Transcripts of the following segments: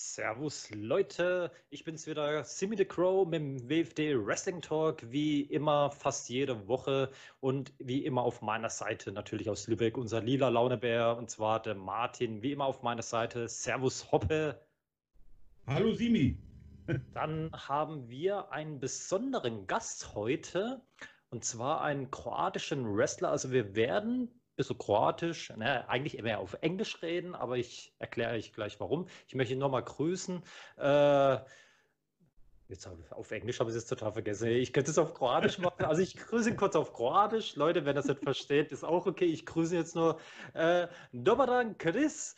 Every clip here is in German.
Servus Leute, ich bin's wieder, Simi the Crow mit dem WFD Wrestling Talk, wie immer fast jede Woche und wie immer auf meiner Seite natürlich aus Lübeck unser lila Launebär und zwar der Martin, wie immer auf meiner Seite. Servus Hoppe. Hallo Simi. Dann haben wir einen besonderen Gast heute und zwar einen kroatischen Wrestler. Also wir werden bisschen kroatisch, ne, eigentlich immer auf Englisch reden, aber ich erkläre euch gleich warum. Ich möchte ihn nochmal grüßen. Äh, Jetzt habe auf Englisch habe ich es total vergessen. Ich könnte es auf Kroatisch machen. Also ich grüße kurz auf Kroatisch. Leute, wenn das nicht versteht, ist auch okay. Ich grüße jetzt nur äh, Dobar dan, Chris.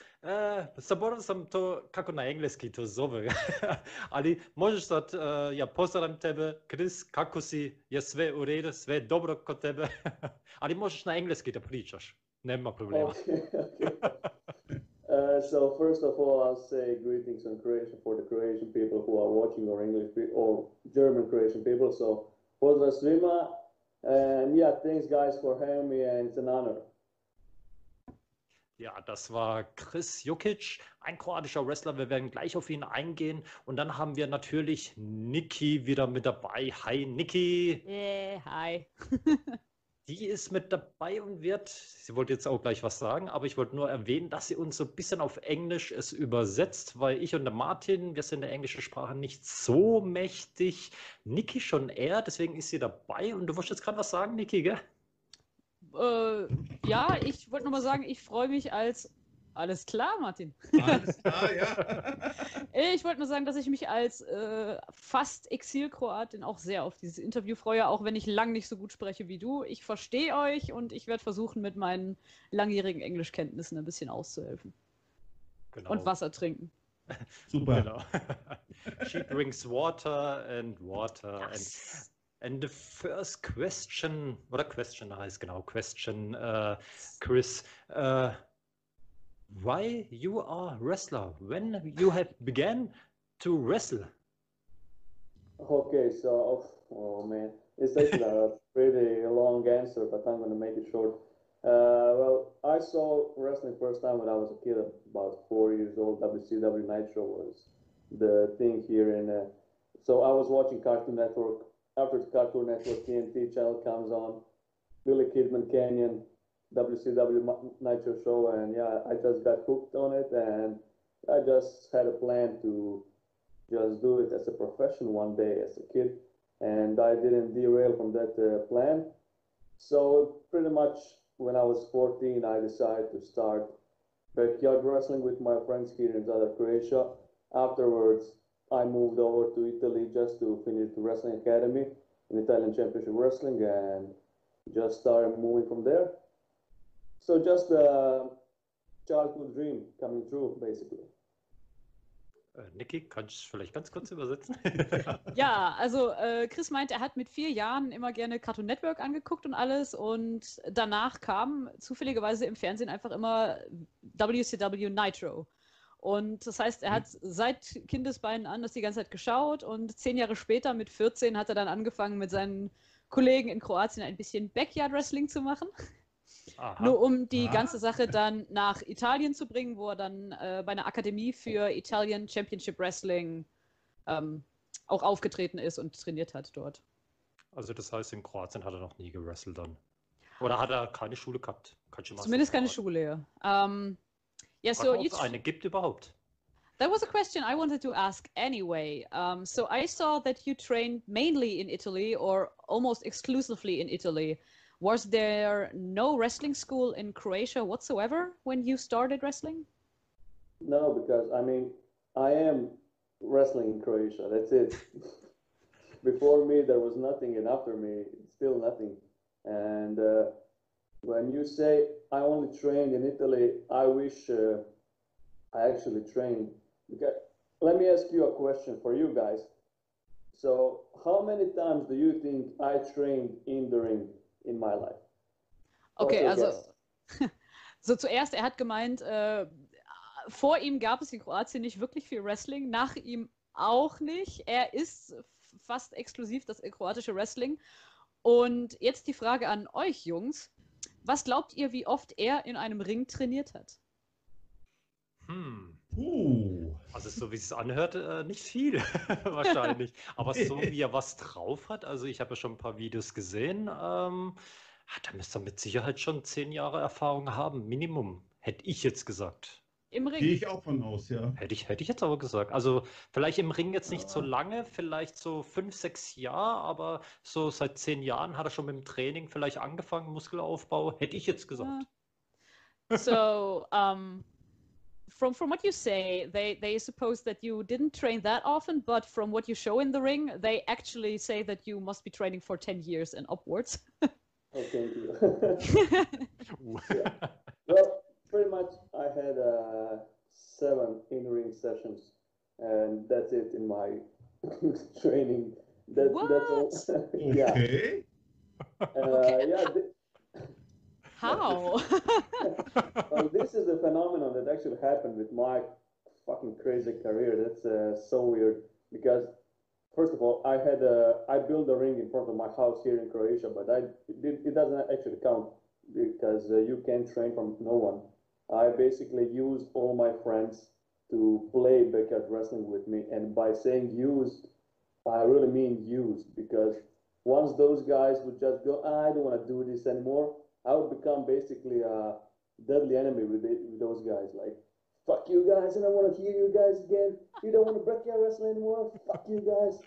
Zaboravio sam to kako na engleski to zove. Ali možeš sad, uh, ja pozdravim tebe, Chris, kako si, je sve u redu, sve dobro kod tebe. Ali možeš na engleski da pričaš. Nema problema. Okay, okay. Uh, so first of all, I'll say greetings in Croatian for the Croatian people who are watching, or English or German Croatian people. So pozdrav svima, and yeah, thanks guys for having me, and it's an honor. Ja, das war Chris Jukic, ein kroatischer Wrestler. Wir werden gleich auf ihn eingehen. Und dann haben wir natürlich Niki wieder mit dabei. Hi, Niki. Yeah, hi. Die ist mit dabei und wird, sie wollte jetzt auch gleich was sagen, aber ich wollte nur erwähnen, dass sie uns so ein bisschen auf Englisch es übersetzt, weil ich und der Martin, wir sind der englischen Sprache nicht so mächtig. Niki schon eher, deswegen ist sie dabei. Und du wolltest jetzt gerade was sagen, Niki, gell? Äh, ja, ich wollte nur mal sagen, ich freue mich als alles klar, Martin. Alles klar, ja. ich wollte nur sagen, dass ich mich als äh, fast Exil-Kroatin auch sehr auf dieses Interview freue, auch wenn ich lang nicht so gut spreche wie du. Ich verstehe euch und ich werde versuchen, mit meinen langjährigen Englischkenntnissen ein bisschen auszuhelfen. Genau. Und Wasser trinken. Super. Genau. She drinks water and water yes. and And the first question, oder question heißt genau, question, uh, Chris, uh, why you are wrestler when you have began to wrestle? Okay so oh man it's actually a pretty long answer but i'm going to make it short. Uh, well i saw wrestling first time when i was a kid about four years old. Wcw nitro was the thing here and uh, so i was watching cartoon network. After the cartoon network tnt channel comes on billy kidman canyon WCW Nitro show, and yeah, I just got hooked on it, and I just had a plan to just do it as a profession one day as a kid, and I didn't derail from that uh, plan. So pretty much when I was 14, I decided to start backyard wrestling with my friends here in Zadar, Croatia. Afterwards, I moved over to Italy just to finish the wrestling academy in Italian Championship Wrestling and just started moving from there. So just a childhood dream coming true, basically. Äh, Niki, kannst du vielleicht ganz kurz übersetzen? ja, also äh, Chris meint, er hat mit vier Jahren immer gerne Cartoon Network angeguckt und alles und danach kam zufälligerweise im Fernsehen einfach immer WCW Nitro. Und das heißt, er hat seit Kindesbeinen an das die ganze Zeit geschaut und zehn Jahre später, mit 14, hat er dann angefangen, mit seinen Kollegen in Kroatien ein bisschen Backyard Wrestling zu machen. Aha. Nur um die Aha. ganze Sache dann nach Italien zu bringen, wo er dann äh, bei einer Akademie für Italian Championship Wrestling ähm, auch aufgetreten ist und trainiert hat dort. Also das heißt, in Kroatien hat er noch nie gewrestelt dann. Oder hat er keine Schule gehabt? Zumindest keine Schule, ja. Um, yeah, so Ob es eine gibt überhaupt? That was a question I wanted to ask anyway. Um, so I saw that you trained mainly in Italy or almost exclusively in Italy. Was there no wrestling school in Croatia whatsoever when you started wrestling? No, because I mean, I am wrestling in Croatia. That's it. Before me, there was nothing, and after me, still nothing. And uh, when you say I only trained in Italy, I wish uh, I actually trained. Because, let me ask you a question for you guys. So, how many times do you think I trained in the ring? In my life. Okay, also so zuerst, er hat gemeint, äh, vor ihm gab es in Kroatien nicht wirklich viel Wrestling, nach ihm auch nicht. Er ist fast exklusiv das kroatische Wrestling. Und jetzt die Frage an euch, Jungs. Was glaubt ihr, wie oft er in einem Ring trainiert hat? Hm. Uh. Also so wie es anhört, äh, nicht viel wahrscheinlich. Aber so wie er was drauf hat, also ich habe ja schon ein paar Videos gesehen, ähm, ah, da müsste er mit Sicherheit schon zehn Jahre Erfahrung haben, Minimum, hätte ich jetzt gesagt. Im Gehe Ring. ich auch von aus, ja. Hätte ich, hätte ich jetzt aber gesagt. Also vielleicht im Ring jetzt nicht so lange, vielleicht so fünf, sechs Jahre, aber so seit zehn Jahren hat er schon mit dem Training vielleicht angefangen, Muskelaufbau, hätte ich jetzt gesagt. So, um, from from what you say, they they suppose that you didn't train that often, but from what you show in the ring, they actually say that you must be training for ten years and upwards. Oh, thank you. well, pretty much I had uh, seven in-ring sessions, and that's it in my training. That, That's all. yeah, Okay. uh, yeah. th- How? well, this is a phenomenon that actually happened with my fucking crazy career. That's uh, so weird because, first of all, I had a, I built a ring in front of my house here in Croatia, but I it, it doesn't actually count because uh, you can't train from no one. I basically used all my friends to play backyard wrestling with me, and by saying used, I really mean used because once those guys would just go, "Ah, I don't want to do this anymore. I would become basically a deadly enemy with, it, with those guys. Like, fuck you guys, and I want to hear you guys again. You don't want to break your wrestling anymore. Fuck you guys.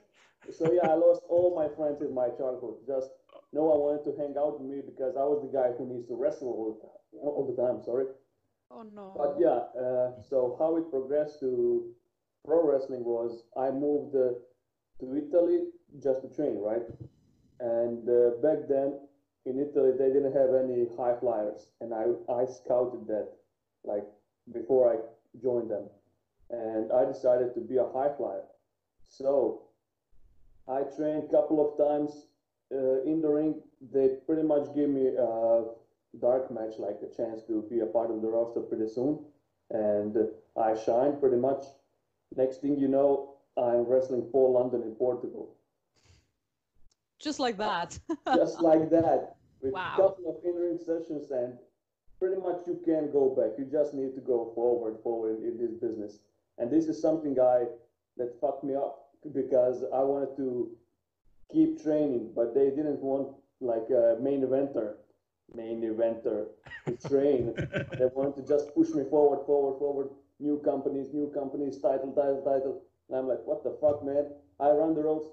So yeah, I lost all my friends in my childhood. Just no one wanted to hang out with me because I was the guy who needs to wrestle all the time. All the time, sorry. oh no. But yeah, uh, so how it progressed to pro wrestling was I moved uh, to Italy just to train, right? And uh, back then in Italy they didn't have any high flyers, and I I scouted that like before I joined them, and I decided to be a high flyer. So I trained a couple of times uh, in the ring. They pretty much gave me a dark match, like a chance to be a part of the roster pretty soon, and I shined pretty much. Next thing you know, I'm wrestling for London in Portugal, Just like that. just like that, with a couple of in-ring sessions, and pretty much you can't go back. You just need to go forward, forward in this business. And this is something I that fucked me up because I wanted to keep training, but they didn't want like a main eventer, main eventer to train. they wanted to just push me forward, forward, forward. New companies, new companies, title, title, title. And I'm like, what the fuck, man? I run the ropes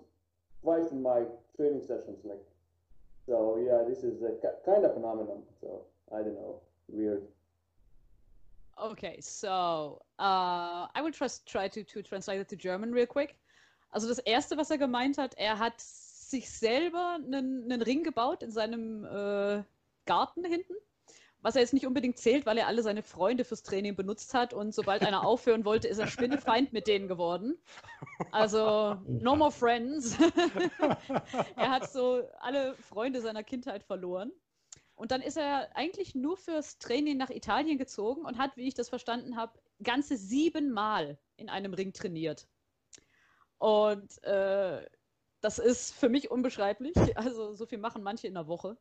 twice in my training sessions, like. So yeah, this is a kind of phenomenon. So I don't know, weird. Okay, so uh, I will just try to, to translate it to German real quick. Also das Erste, was er gemeint hat, er hat sich selber einen, einen Ring gebaut in seinem äh, Garten hinten, was er jetzt nicht unbedingt zählt, weil er alle seine Freunde fürs Training benutzt hat und sobald einer aufhören wollte, ist er Spinnefeind mit denen geworden. Also no more friends. er hat so alle Freunde seiner Kindheit verloren. Und dann ist er eigentlich nur fürs Training nach Italien gezogen und hat, wie ich das verstanden habe, ganze siebenmal in einem Ring trainiert. Und äh, das ist für mich unbeschreiblich. Also so viel machen manche in der Woche.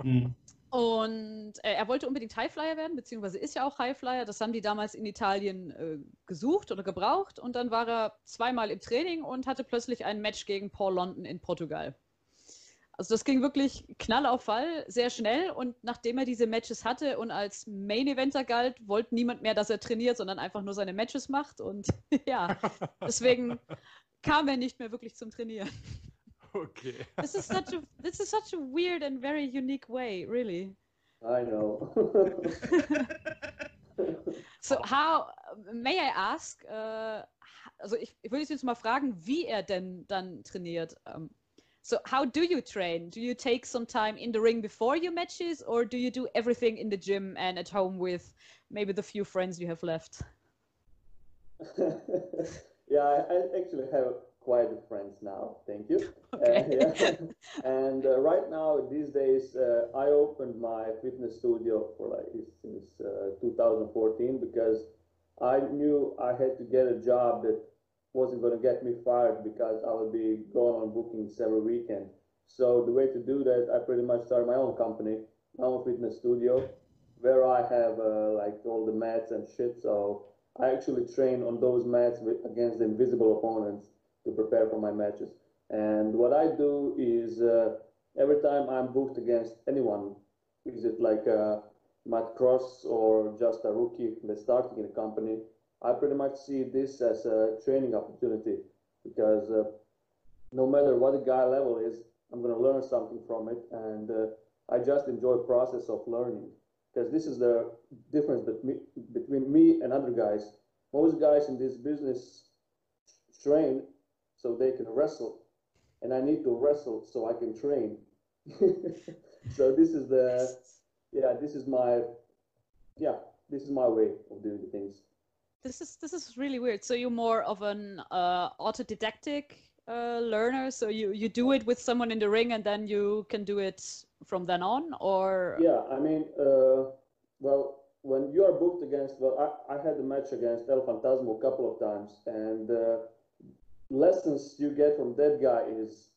Hm. Und äh, er wollte unbedingt Highflyer werden, beziehungsweise ist ja auch Highflyer. Das haben die damals in Italien äh, gesucht oder gebraucht. Und dann war er zweimal im Training und hatte plötzlich ein Match gegen Paul London in Portugal. Also das ging wirklich Knall auf Fall, sehr schnell. Und nachdem er diese Matches hatte und als Main Eventer galt, wollte niemand mehr, dass er trainiert, sondern einfach nur seine Matches macht. Und ja, deswegen kam er nicht mehr wirklich zum Trainieren. Okay. This is such a this is such a weird and very unique way, really. I know. So how may I ask? Äh, also ich, ich würde jetzt mal fragen, wie er denn dann trainiert. Um, so how do you train? Do you take some time in the ring before your matches, or do you do everything in the gym and at home with maybe the few friends you have left? yeah, I, I actually have quite a friends now. Thank you. Okay. Uh, yeah. and uh, right now, these days, uh, I opened my fitness studio for like since uh, 2014 because I knew I had to get a job that wasn't going to get me fired because I would be going on bookings every weekend. So the way to do that, I pretty much started my own company, my own fitness studio, where I have uh, like all the mats and shit. So I actually train on those mats with, against the invisible opponents to prepare for my matches. And what I do is uh, every time I'm booked against anyone, is it like uh, Matt Cross or just a rookie that's starting in a company, I pretty much see this as a training opportunity because uh, no matter what the guy level is, I'm going to learn something from it, and uh, I just enjoy process of learning because this is the difference between between me and other guys. Most guys in this business train so they can wrestle, and I need to wrestle so I can train. so this is the yeah, this is my yeah, this is my way of doing the things. This is this is really weird. So you're more of an uh, autodidactic uh, learner. So you you do it with someone in the ring, and then you can do it from then on, or yeah. I mean, uh, well, when you are booked against, well, I, I had a match against El Fantasma a couple of times, and uh, lessons you get from that guy is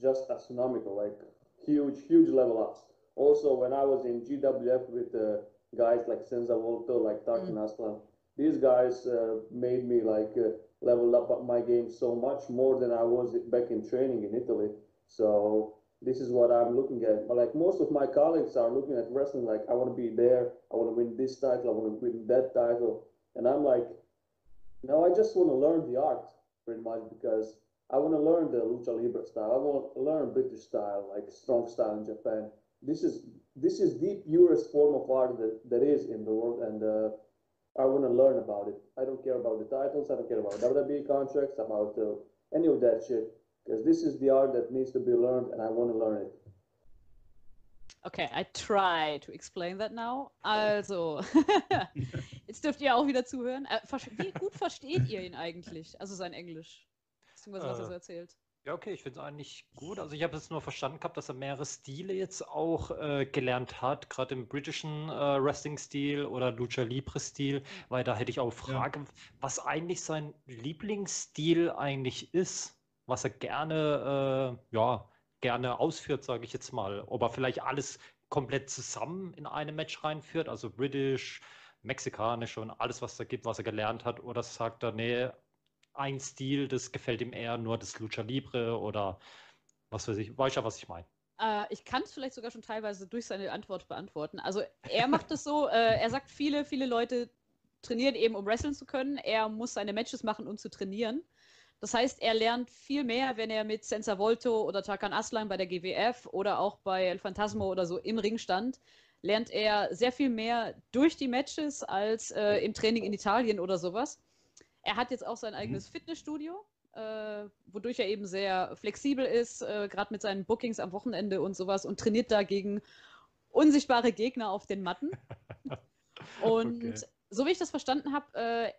just astronomical, like huge, huge level ups. Also, when I was in GWF with uh, guys like Senza Volto, like Tarkan mm. Aslan, these guys uh, made me like uh, level up my game so much more than I was back in training in Italy. So this is what I'm looking at. But like most of my colleagues are looking at wrestling like I want to be there, I want to win this title, I want to win that title, and I'm like, no, I just want to learn the art pretty much because I want to learn the lucha libre style. I want to learn British style, like strong style in Japan. This is this is the purest form of art that, that is in the world, and uh, I want to learn about it. I don't care about the titles. I don't care about WWE contracts, about uh, any of that shit, because this is the art that needs to be learned, and I want to learn it. Okay, I try to explain that now. Also, jetzt dürft ihr auch wieder zuhören. Äh, wie gut versteht ihr ihn eigentlich? Also sein Englisch, beziehungsweise was er so erzählt. Ja, okay, ich finde es eigentlich gut. Also ich habe es nur verstanden gehabt, dass er mehrere Stile jetzt auch äh, gelernt hat, gerade im britischen äh, Wrestling-Stil oder Lucha Libre-Stil, weil da hätte ich auch Frage, ja. was eigentlich sein Lieblingsstil eigentlich ist, was er gerne, äh, ja, gerne ausführt, sage ich jetzt mal. Ob er vielleicht alles komplett zusammen in einem Match reinführt, also britisch, mexikanisch und alles, was da gibt, was er gelernt hat, oder sagt er, nee, ein Stil, das gefällt ihm eher nur das Lucha Libre oder was weiß ich. Weiß ja, was ich meine. Äh, ich kann es vielleicht sogar schon teilweise durch seine Antwort beantworten. Also er macht es so, äh, er sagt, viele, viele Leute trainieren eben, um wrestlen zu können. Er muss seine Matches machen, um zu trainieren. Das heißt, er lernt viel mehr, wenn er mit Senza Volto oder Tarkan Aslan bei der GWF oder auch bei El Fantasmo oder so im Ring stand, lernt er sehr viel mehr durch die Matches als äh, im Training in Italien oder sowas. Er hat jetzt auch sein mhm. eigenes mhm. Fitnessstudio, äh, wodurch er eben sehr flexibel ist, äh, gerade mit seinen Bookings am Wochenende und sowas und trainiert dagegen unsichtbare Gegner auf den Matten. und okay. so wie ich das verstanden habe, äh,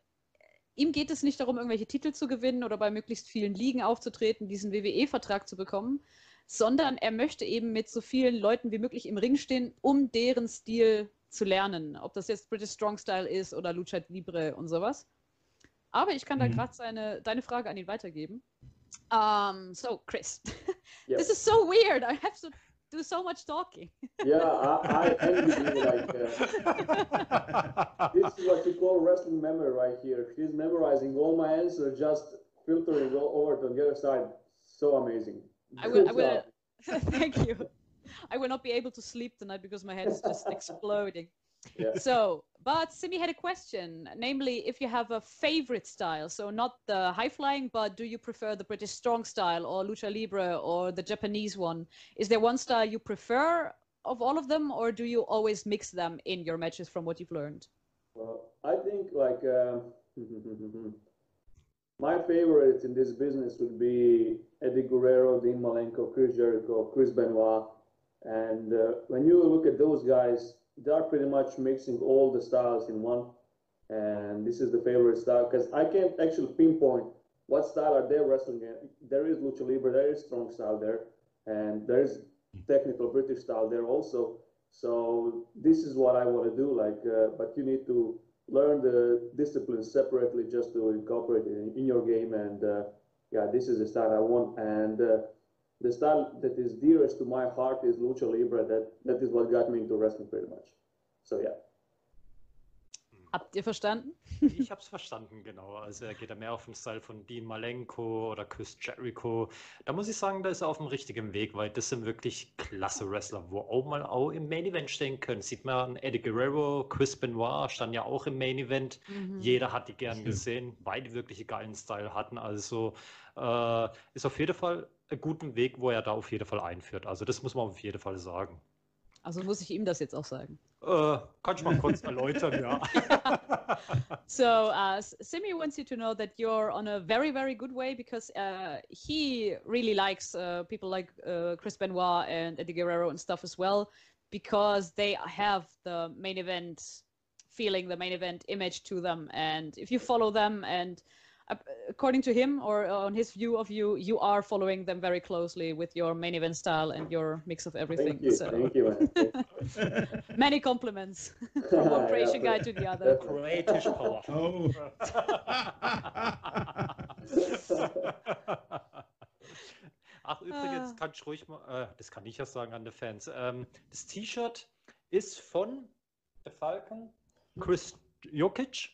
ihm geht es nicht darum, irgendwelche Titel zu gewinnen oder bei möglichst vielen Ligen aufzutreten, diesen WWE-Vertrag zu bekommen, sondern er möchte eben mit so vielen Leuten wie möglich im Ring stehen, um deren Stil zu lernen. Ob das jetzt British Strong Style ist oder Lucha Libre und sowas. Aber ich kann da mhm. gerade seine, deine Frage an ihn weitergeben. Um, so, Chris, yep. this is so weird. I have to do so much talking. yeah, I, I envy you. Like, uh, this is what you call wrestling memory right here. She's memorizing all my answers, just filtering all over to the other side. So amazing. I will. I will thank you. I will not be able to sleep tonight because my head is just exploding. Yeah. So, but Simi had a question, namely, if you have a favorite style, so not the high flying, but do you prefer the British strong style or lucha libre or the Japanese one? Is there one style you prefer of all of them, or do you always mix them in your matches from what you've learned? Well, I think like uh, my favorites in this business would be Eddie Guerrero, Dean Malenko, Chris Jericho, Chris Benoit, and uh, when you look at those guys they are pretty much mixing all the styles in one. And this is the favorite style because I can't actually pinpoint what style are they wrestling in. There is lucha libre, there is strong style there, and there is technical British style there also. So this is what I want to do. Like, uh, but you need to learn the disciplines separately just to incorporate it in, in your game. And uh, yeah, this is the style I want. And uh, the style that is dearest to my heart is lucha libre. That that is what got me into wrestling pretty much. So yeah. Habt ihr verstanden? Ich habe es verstanden, genau. Also er geht da mehr auf den Style von Dean Malenko oder Chris Jericho. Da muss ich sagen, da ist er auf dem richtigen Weg, weil das sind wirklich klasse Wrestler, wo auch mal auch im Main Event stehen können. Sieht man an Eddie Guerrero, Chris Benoit stand ja auch im Main Event. Mhm. Jeder hat die gern Stimmt. gesehen, weil die wirklich einen geilen Style hatten. Also äh, ist auf jeden Fall ein guter Weg, wo er da auf jeden Fall einführt. Also das muss man auf jeden Fall sagen. Also muss ich ihm das jetzt auch sagen. Ich mal kurz erläutern, ja. So, uh, Simi wants you to know that you're on a very, very good way because uh, he really likes uh, people like uh, Chris Benoit and Eddie Guerrero and stuff as well because they have the main event feeling, the main event image to them. And if you follow them, and uh, according to him or on his view of you, you are following them very closely with your main event style and your mix of everything. Thank you, so, thank you, many compliments from one Yeah, Croatian guy to the other. Croatisch Power. Oh. Ach, übrigens Ah. kann ich ruhig mal, äh, das kann ich ja sagen an die Fans. Ähm, das T-Shirt ist von der Falcon, Chris Jokic.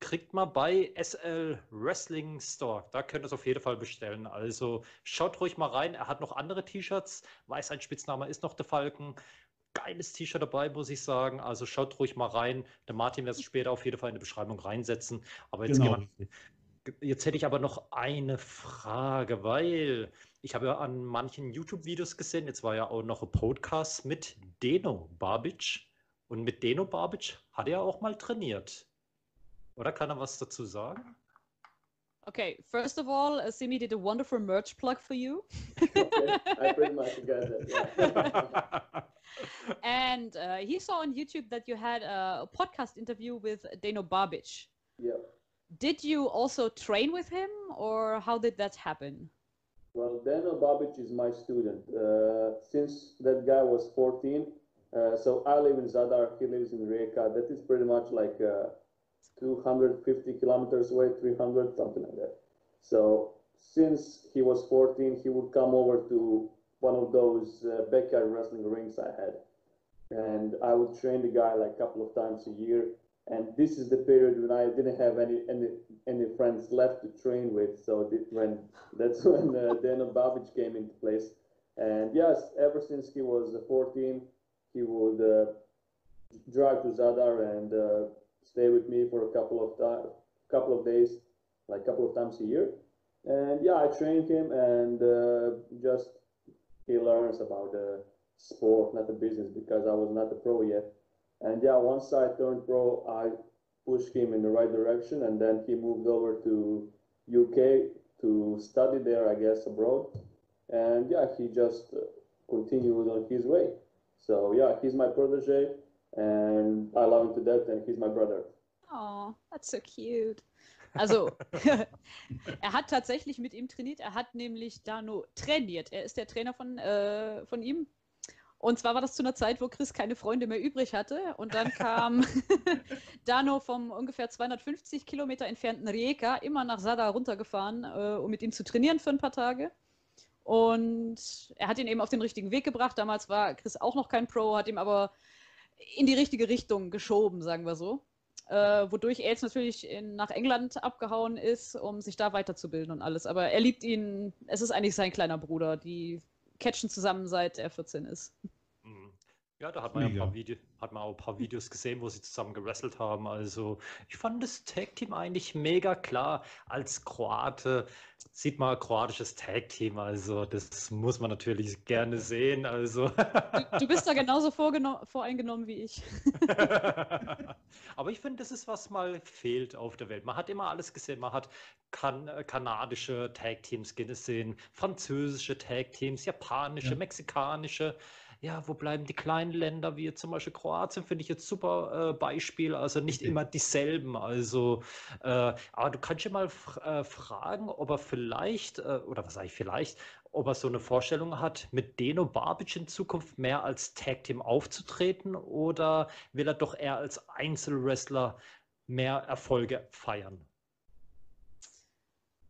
Kriegt man bei SL Wrestling Store. Da könnt ihr es auf jeden Fall bestellen. Also schaut ruhig mal rein. Er hat noch andere T-Shirts. Weiß, sein Spitzname ist noch der Falcon. Geiles T-Shirt dabei, muss ich sagen. Also schaut ruhig mal rein. Der Martin wird es später auf jeden Fall in die Beschreibung reinsetzen. Aber jetzt Genau. Jetzt hätte ich aber noch eine Frage, weil ich habe ja an manchen YouTube-Videos gesehen, jetzt war ja auch noch ein Podcast mit Deno Babic und mit Deno Babic hat er auch mal trainiert. Oder kann er was dazu sagen? Okay, first of all, uh, Simi did a wonderful merch plug for you. okay, I pretty much got that. Yeah. And uh, he saw on YouTube that you had a podcast interview with Dano Babic. yeah. Did you also train with him, or how did that happen? Well, Dano Babic is my student. Uh, since that guy was 14, uh, so I live in Zadar, he lives in Rijeka. That is pretty much like uh, 250 kilometers away, 300, something like that. So since he was 14, he would come over to one of those uh, backyard wrestling rings I had. And I would train the guy like a couple of times a year. And this is the period when I didn't have any any, any friends left to train with. So th- when that's when uh, came into place. And yes, ever since he was uh, 14, he would uh, drive to Zadar and uh, stay with me for a couple of time, couple of days, like a couple of times a year. And yeah, I trained him, and uh, just he learns about the sport, not the business, because I was not a pro yet. And yeah, once I turned pro, I pushed him in the right direction, and then he moved over to UK to study there, I guess, abroad. And yeah, he just continued on his way. So yeah, he's my protege, and I love him to death, and he's my brother. Oh, that's so cute. Also, er hat tatsächlich mit ihm trainiert. Er hat nämlich Dano trainiert. Er ist der Trainer von, äh, von ihm. Und zwar war das zu einer Zeit, wo Chris keine Freunde mehr übrig hatte. Und dann kam Dano vom ungefähr 250 Kilometer entfernten Rijeka immer nach Sada runtergefahren, äh, um mit ihm zu trainieren für ein paar Tage. Und er hat ihn eben auf den richtigen Weg gebracht. Damals war Chris auch noch kein Pro, hat ihm aber in die richtige Richtung geschoben, sagen wir so. Äh, wodurch er jetzt natürlich in, nach England abgehauen ist, um sich da weiterzubilden und alles. Aber er liebt ihn, es ist eigentlich sein kleiner Bruder. Die catchen zusammen seit er 14 ist. Ja, da hat man ja ein paar, Vide hat man auch ein paar Videos gesehen, wo sie zusammen gewrestelt haben. Also ich fand das Tag-Team eigentlich mega klar. Als Kroate sieht man ein kroatisches Tag-Team. Also das muss man natürlich gerne sehen. Also Du, du bist da genauso voreingenommen wie ich. Aber ich finde, das ist, was mal fehlt auf der Welt. Man hat immer alles gesehen. Man hat kan äh, kanadische Tag-Teams gesehen, französische Tag-Teams, japanische, Ja. mexikanische. Ja, wo bleiben die kleinen Länder, wie zum Beispiel Kroatien, finde ich jetzt super äh, Beispiel. Also nicht Okay. immer dieselben. Also, äh, aber du kannst ja mal äh, fragen, ob er vielleicht, äh, oder was sage ich vielleicht, ob er so eine Vorstellung hat, mit Deno Babic in Zukunft mehr als Tag-Team aufzutreten oder will er doch eher als Einzelwrestler mehr Erfolge feiern?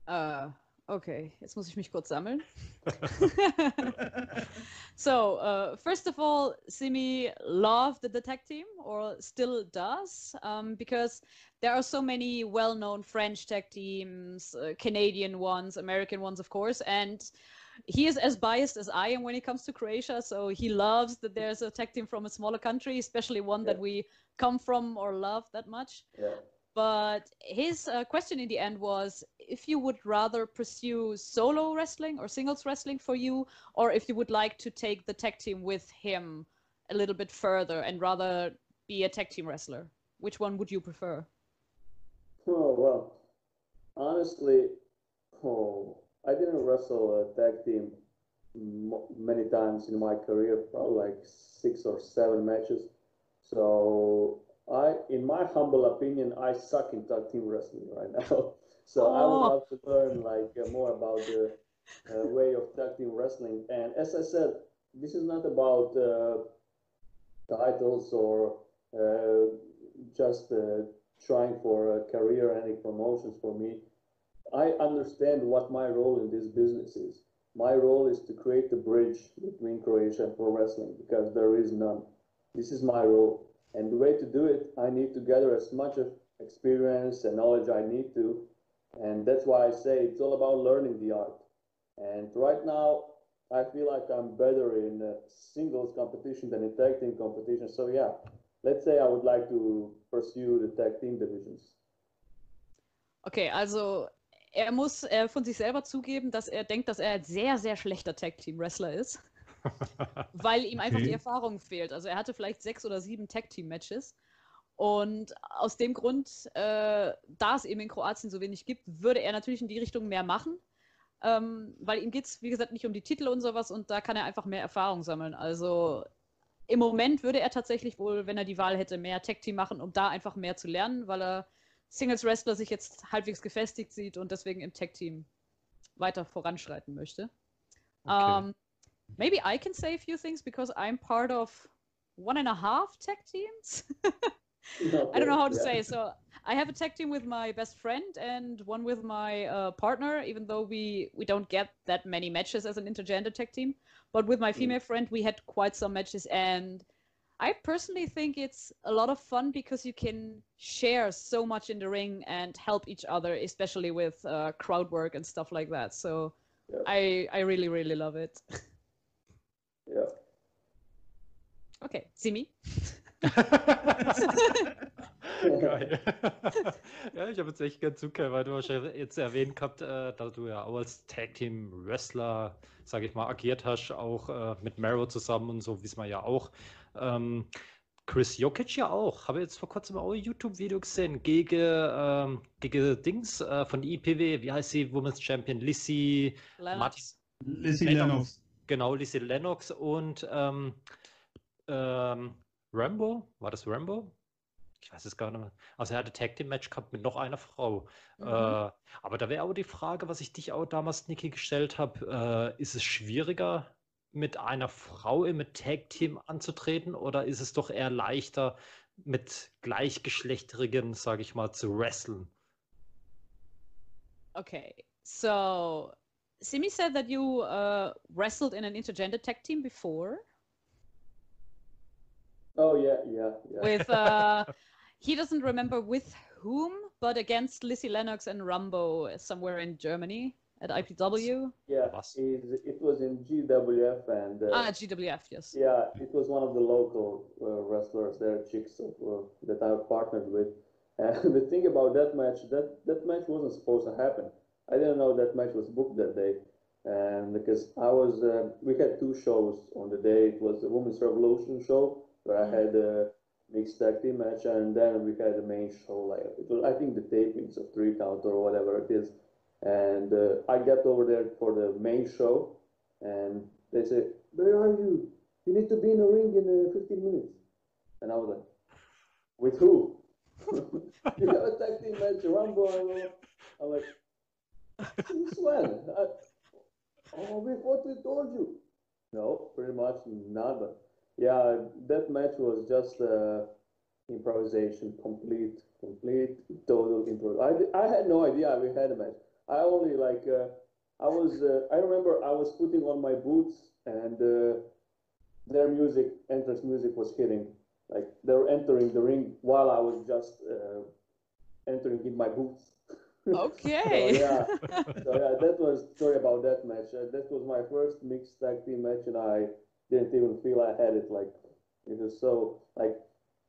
Äh, Okay, jetzt muss ich mich kurz sammeln. so, uh, first of all, Simi loved the tag team, or still does, um, because there are so many well-known French tech teams, uh, Canadian ones, American ones, of course, and he is as biased as I am when it comes to Croatia. So he loves that there's a tech team from a smaller country, especially one Yeah. that we come from or love that much. Yeah. But his uh, question in the end was if you would rather pursue solo wrestling or singles wrestling for you, or if you would like to take the tag team with him a little bit further and rather be a tag team wrestler. Which one would you prefer? Oh well, honestly, oh, I didn't wrestle a tag team many times in my career, probably like six or seven matches. So I, in my humble opinion, I suck in tag team wrestling right now. So I would Oh. love to learn like uh, more about the uh, way of tag team wrestling. And as I said, this is not about uh, titles or uh, just uh, trying for a career or any promotions for me. I understand what my role in this business is. My role is to create the bridge between Croatia and pro wrestling because there is none. This is my role. And the way to do it, I need to gather as much of experience and knowledge I need to. And that's why I say it's all about learning the art. And right now, I feel like I'm better in singles competition than in tag team competition. So yeah, let's say I would like to pursue the tag team divisions. Okay, also er muss äh, von sich selber zugeben, dass er denkt, dass er ein sehr, sehr schlechter Tag-Team-Wrestler ist, weil ihm einfach die Okay. Erfahrung fehlt. Also er hatte vielleicht sechs oder sieben Tag-Team-Matches. Und aus dem Grund, äh, da es eben in Kroatien so wenig gibt, würde er natürlich in die Richtung mehr machen. Ähm, weil ihm geht es, wie gesagt, nicht um die Titel und sowas und da kann er einfach mehr Erfahrung sammeln. Also im Moment würde er tatsächlich wohl, wenn er die Wahl hätte, mehr Tag-Team machen, um da einfach mehr zu lernen, weil er Singles-Wrestler sich jetzt halbwegs gefestigt sieht und deswegen im Tag-Team weiter voranschreiten möchte. Okay. Um, maybe I can say a few things because I'm part of one and a half tech teams. I don't know how to Yeah. say. So I have a tech team with my best friend and one with my uh, partner. Even though we we don't get that many matches as an intergender tech team, but with my female friend we had quite some matches, and I personally think it's a lot of fun because you can share so much in the ring and help each other, especially with uh, crowd work and stuff like that. So Yeah. I I really really love it. Yeah. Okay, Simi. Geil. ja, ich habe jetzt echt ganz zugehört, weil du ja jetzt erwähnt gehabt, äh, dass du ja auch als Tag-Team-Wrestler, sage ich mal, agiert hast, auch äh, mit Mero zusammen und so, wissen wir ja auch. Ähm, Chris Jokic ja auch. Habe jetzt vor kurzem auch ein YouTube-Video gesehen gegen, ähm, gegen Dings äh, von IPW, wie heißt sie, Women's Champion, Lissy, Lennox. Lennox. Lennox. Genau, Lissy Lennox und ähm, ähm, Rambo, war das Rambo? Ich weiß es gar nicht mehr. Also er hatte Tag Team Match gehabt mit noch einer Frau. Mhm. Äh, aber da wäre auch die Frage, was ich dich auch damals, Niki, gestellt habe. Äh, ist es schwieriger, mit einer Frau im Tag Team anzutreten oder ist es doch eher leichter, mit gleichgeschlechterigen, sage ich mal, zu wresteln? Okay, so Simi said that you uh, wrestled in an intergender tag team before Oh yeah, yeah, yeah. with uh, he doesn't remember with whom, but against Lissy Lennox and Rumbo somewhere in Germany at IPW. yeah, Was? it, it was in GWF and uh, Ah, GWF, yes. yeah, it was one of the local uh, wrestlers there, chicks uh, that I partnered with. And the thing about that match, that that match wasn't supposed to happen. I didn't know that match was booked that day, and because I was, uh, we had two shows on the day. It was the Women's Revolution show where I Mhm. had a mixed tag team match, and then we had the main show. Like it was, I think the tapings of three count or whatever it is. And uh, I got over there for the main show, and they said, "Where are you? You need to be in the ring in uh, 15 minutes." And I was like, "With who?" you have a tag team match, Rumble. I'm like, "Since when?" I, oh, we thought we told you. No, pretty much. But yeah, that match was just uh, improvisation, complete, complete, total improv. I, I had no idea we had a match. I only like uh, I was, uh, I remember I was putting on my boots and uh, their music, entrance music was hitting. Like they were entering the ring while I was just uh, entering in my boots. Okay. So, yeah, so yeah, that was story about that match. Uh, that was my first mixed tag team match, and I didn't even feel I had it. Like it was so like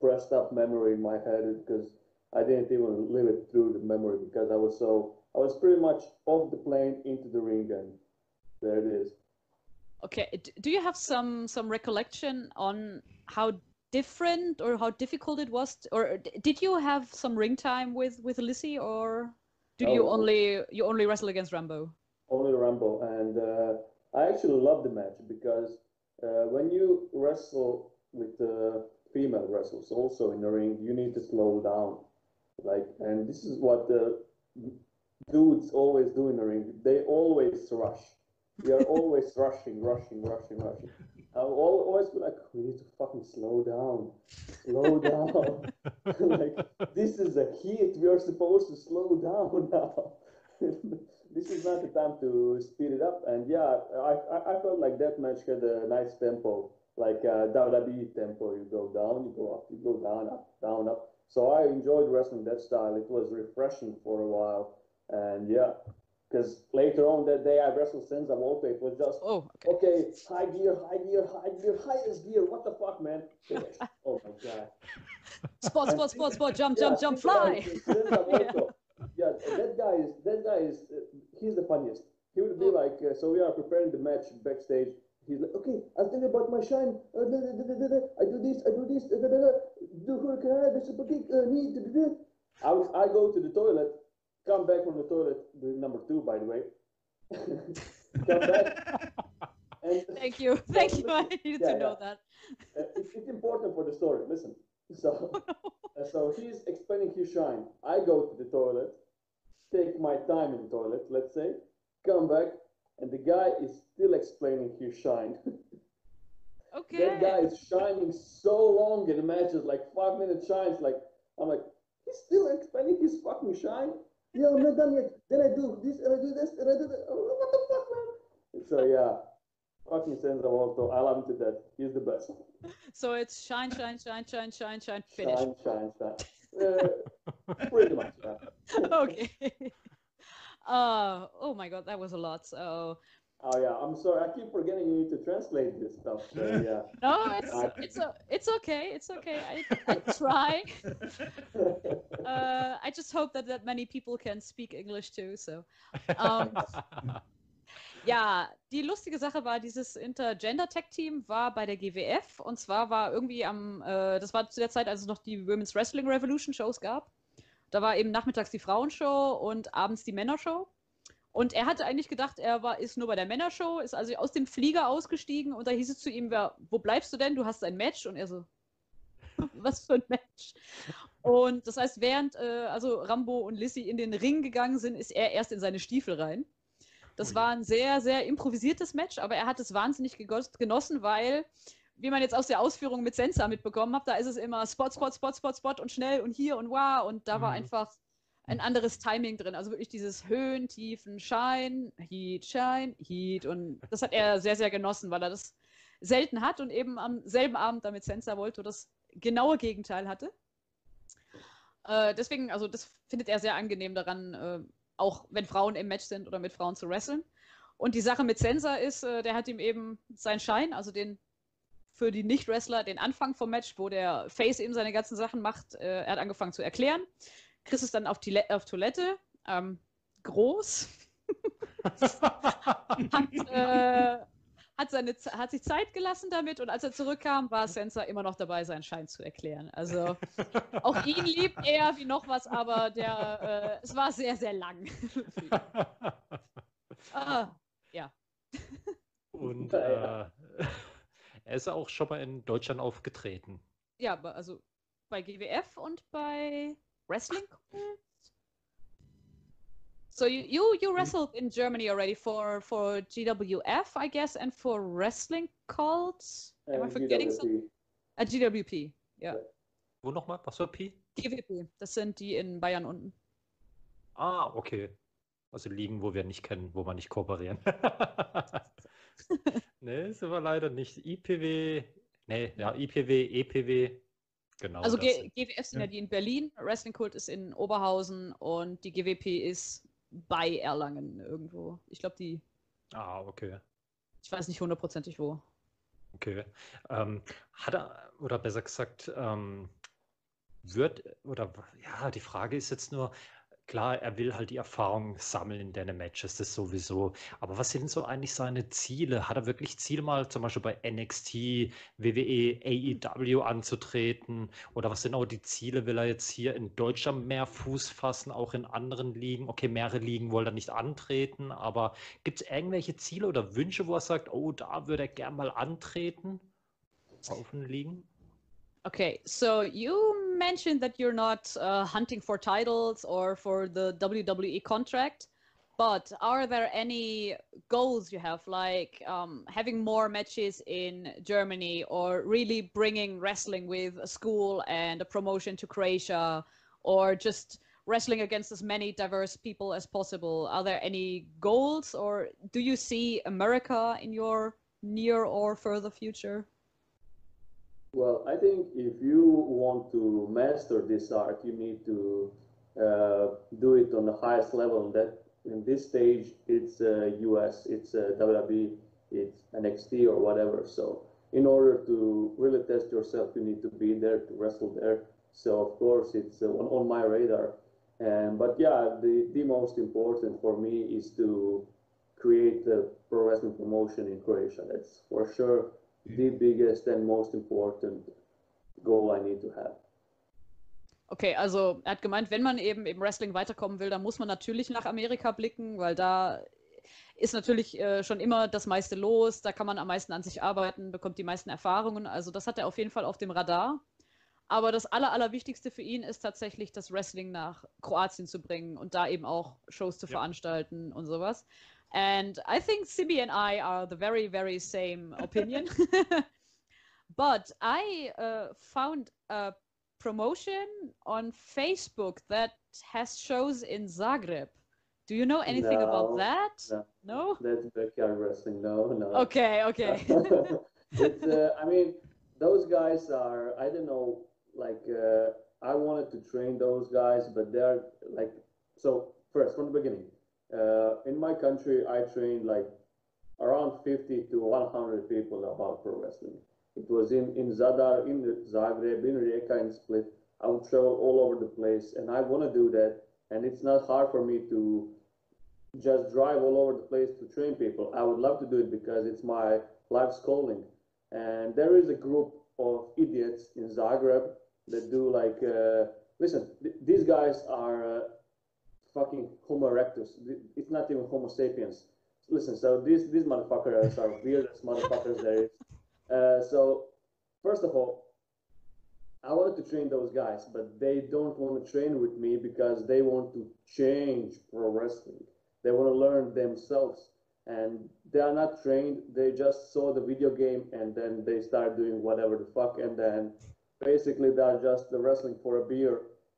pressed up memory in my head because I didn't even live it through the memory because I was so I was pretty much off the plane into the ring, and there it is. Okay. Do you have some some recollection on how different or how difficult it was, t- or d- did you have some ring time with with Lizzie or did you only you only wrestle against Rambo? only Rambo, and uh, I actually love the match because uh, when you wrestle with uh, female wrestlers also in the ring, you need to slow down. Like, and this is what the dudes always do in the ring. They always rush. They are always rushing, rushing, rushing, rushing. I'll always be like, we need to fucking slow down, slow down. like, this is a hit. We are supposed to slow down now. this is not the time to speed it up. And yeah, I, I, I felt like that match had a nice tempo, like uh, WWE tempo. You go down, you go up, you go down, up, down, up. So I enjoyed wrestling that style. It was refreshing for a while. And yeah, because later on that day I wrestled Senza Volta. It was just Oh, okay. okay, high gear, high gear, high gear, highest gear. What the fuck, man? oh my god. Spot, spot, spot, spot, jump, Yeah, jump, jump, fly. Volta. yeah, that guy is that guy is uh, he's the funniest. He would be Oh. like, uh, so we are preparing the match backstage. He's like, okay, I'll tell you about my shine. Uh, da, da, da. I do this, I do this, do hurricane, the super kick, knee. I, I go to the toilet, come back from the toilet, the number two, by the way. come back, and Thank you, thank you. I needed Yeah, to know yeah. that. uh, it's, it's important for the story. Listen. So, uh, so he's explaining his shine. I go to the toilet, take my time in the toilet, let's say, come back, and the guy is still explaining his shine. Okay. that guy is shining so long in the matches, like five minute shines. Like I'm like, he's still explaining his fucking shine. Yeah, I'm not done yet. Then I do this and I do this and I do that. Oh, What the fuck, man? So yeah, fucking Senza Volto. I love him to death. He's the best. So it's shine, shine, shine, shine, shine, shine, finish. Shine, shine, shine. Uh, pretty much. Yeah. okay. Uh, oh my god, that was a lot. So Oh yeah, I'm sorry. I keep forgetting you need to translate this stuff. So yeah. no, it's it's it's okay. It's okay. I, I try. Uh, I just hope that that many people can speak English too. So um, ja, die lustige Sache war, dieses Intergender Tag Team war bei der GWF und zwar war irgendwie am, äh, das war zu der Zeit, als es noch die Women's Wrestling Revolution Shows gab. Da war eben nachmittags die Frauenshow und abends die Männershow. Und er hatte eigentlich gedacht, er war, ist nur bei der Männershow, ist also aus dem Flieger ausgestiegen und da hieß es zu ihm, wer, wo bleibst du denn? Du hast ein Match. Und er so, was für ein Match? Und das heißt, während äh, also Rambo und Lissy in den Ring gegangen sind, ist er erst in seine Stiefel rein. Das Ui. war ein sehr, sehr improvisiertes Match, aber er hat es wahnsinnig genossen, weil, wie man jetzt aus der Ausführung mit Sensa mitbekommen hat, da ist es immer Spot, Spot, Spot, Spot, Spot und schnell und hier und wow und da war Mhm. einfach ein anderes Timing drin. Also wirklich dieses Höhen, Tiefen, Shine, Heat, Shine, Heat und das hat er sehr, sehr genossen, weil er das selten hat und eben am selben Abend damit Sensa Volto das genaue Gegenteil hatte. Äh, deswegen, also das findet er sehr angenehm daran, äh, auch wenn Frauen im Match sind oder mit Frauen zu wresteln. Und die Sache mit Sensa ist, äh, der hat ihm eben seinen Schein, also den für die Nicht-Wrestler, den Anfang vom Match, wo der Face eben seine ganzen Sachen macht, äh, er hat angefangen zu erklären. Chris ist dann auf, die auf Toilette, ähm, groß, hat, äh, hat, seine, hat sich Zeit gelassen damit und als er zurückkam, war Sensa immer noch dabei, seinen Schein zu erklären. Also auch ihn liebt er wie noch was, aber der, äh, es war sehr, sehr lang. ah, ja. Und äh, er ist auch schon mal in Deutschland aufgetreten. Ja, aber also bei GWF und bei Wrestling. So you, you you wrestled in Germany already for for GWF, I guess, and for wrestling cults. Am I forgetting GWP. something? Uh, GWP, ja. Wo nochmal? Was für Pi? GWP, das sind die in Bayern unten. Ah, okay. Also Ligen, wo wir nicht kennen, wo wir nicht kooperieren. nee, sind wir leider nicht. IPW, nee, ja, IPW, EPW, genau. Also G GWF sind ja. Ja. die in Berlin, Wrestling Kult ist in Oberhausen und die GWP ist bei Erlangen irgendwo. Ich glaube, die, Ah, okay. ich weiß nicht hundertprozentig wo. Okay. Ähm, hat er, oder besser gesagt, ähm, wird, oder ja, die Frage ist jetzt nur, klar, er will halt die Erfahrung sammeln in deine Matches, das sowieso. Aber was sind so eigentlich seine Ziele? Hat er wirklich Ziele, mal zum Beispiel bei NXT, WWE, AEW anzutreten? Oder was sind auch die Ziele? Will er jetzt hier in Deutschland mehr Fuß fassen, auch in anderen Ligen? Okay, mehrere Ligen wollte er nicht antreten, aber gibt es irgendwelche Ziele oder Wünsche, wo er sagt, oh, da würde er gern mal antreten? Auf den Ligen? Okay, so you mentioned that you're not uh, hunting for titles or for the WWE contract, but are there any goals you have, like um, having more matches in Germany or really bringing wrestling with a school and a promotion to Croatia or just wrestling against as many diverse people as possible? Are there any goals or do you see America in your near or further future? Well, I think if you want to master this art, you need to uh, do it on the highest level. And that in this stage, it's uh, US, it's uh, WWE, it's NXT or whatever. So in order to really test yourself, you need to be there to wrestle there. So of course, it's uh, on, on my radar. And but yeah, the the most important for me is to create a pro wrestling promotion in Croatia. That's for sure the biggest and most important goal I need to have. Okay, also er hat gemeint, wenn man eben im Wrestling weiterkommen will, dann muss man natürlich nach Amerika blicken, weil da ist natürlich äh, schon immer das meiste los, da kann man am meisten an sich arbeiten, bekommt die meisten Erfahrungen, also das hat er auf jeden Fall auf dem Radar. Aber das Aller, Allerwichtigste für ihn ist tatsächlich, das Wrestling nach Kroatien zu bringen und da eben auch Shows zu Ja. veranstalten und sowas. And I think Sibi and I are the very, very same opinion. but I uh, found a promotion on Facebook that has shows in Zagreb. Do you know anything No, about that? no. No? That's backyard wrestling. No, no. Okay, okay. uh, I mean, those guys are, I don't know, like, uh, I wanted to train those guys, but they're like, so first, from the beginning, uh, in my country, I trained like around 50 to 100 people about pro wrestling. It was in, in Zadar, in Zagreb, in Rijeka, in Split. I would travel all over the place, and I want to do that. And it's not hard for me to just drive all over the place to train people. I would love to do it because it's my life's calling. And there is a group of idiots in Zagreb that do like, uh, listen, th- these guys are uh, fucking Homo erectus. It's not even Homo sapiens. Listen, so these these motherfuckers are weirdest motherfuckers there is. Uh, so first of all, I wanted to train those guys, but they don't want to train with me because they want to change pro wrestling. They want to learn themselves, and they are not trained. They just saw the video game and then they start doing whatever the fuck, and then basically they're just the wrestling for a beer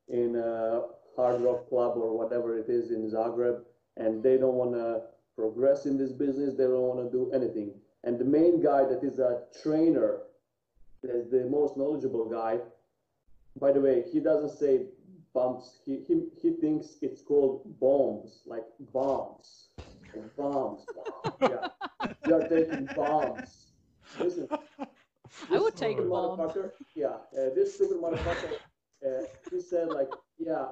in a hard rock club or whatever it is in Zagreb, and they don't want to progress in this business. They don't want to do anything. And the main guy that is a trainer, is the most knowledgeable guy. By the way, he doesn't say bumps. He he, he thinks it's called bombs, like bombs, Like bombs. yeah, you are taking bombs. Listen, I would this take a bomb. Yeah, uh, this stupid motherfucker. Uh, he said like, yeah,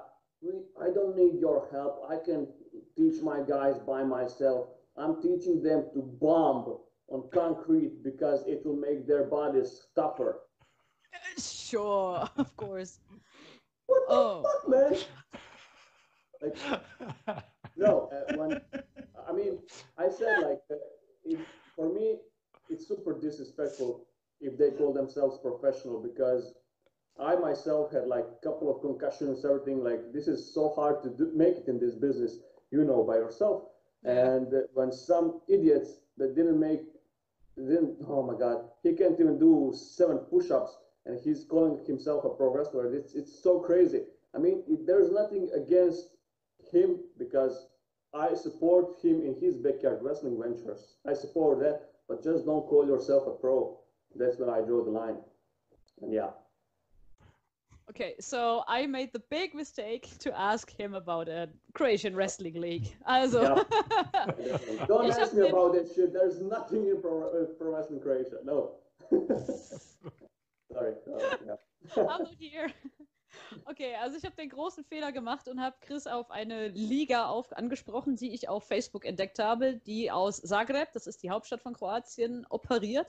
I don't need your help. I can teach my guys by myself. I'm teaching them to bomb on concrete because it will make their bodies tougher. Sure, of course. What the Oh. fuck, man? Like, no, uh, when I mean, I said like, uh, it, for me, it's super disrespectful if they call themselves professional because I myself had like a couple of concussions, everything. Like, this is so hard to do, make it in this business, you know, by yourself. And uh, when some idiots that didn't make, didn't, oh my God, he can't even do seven push-ups, and he's calling himself a pro wrestler. It's it's so crazy. I mean, it, there's nothing against him because I support him in his backyard wrestling ventures. I support that, but just don't call yourself a pro. That's when I draw the line. And yeah, Okay, so I made the big mistake to ask him about a Croatian Wrestling League. Also, definitely. don't Ich ask me about that shit. There's nothing in pro, uh, pro wrestling Croatia. No. Sorry. Uh, yeah. Okay, also ich habe den großen Fehler gemacht und habe Chris auf eine Liga auf, angesprochen, die ich auf Facebook entdeckt habe, die aus Zagreb, das ist die Hauptstadt von Kroatien, operiert.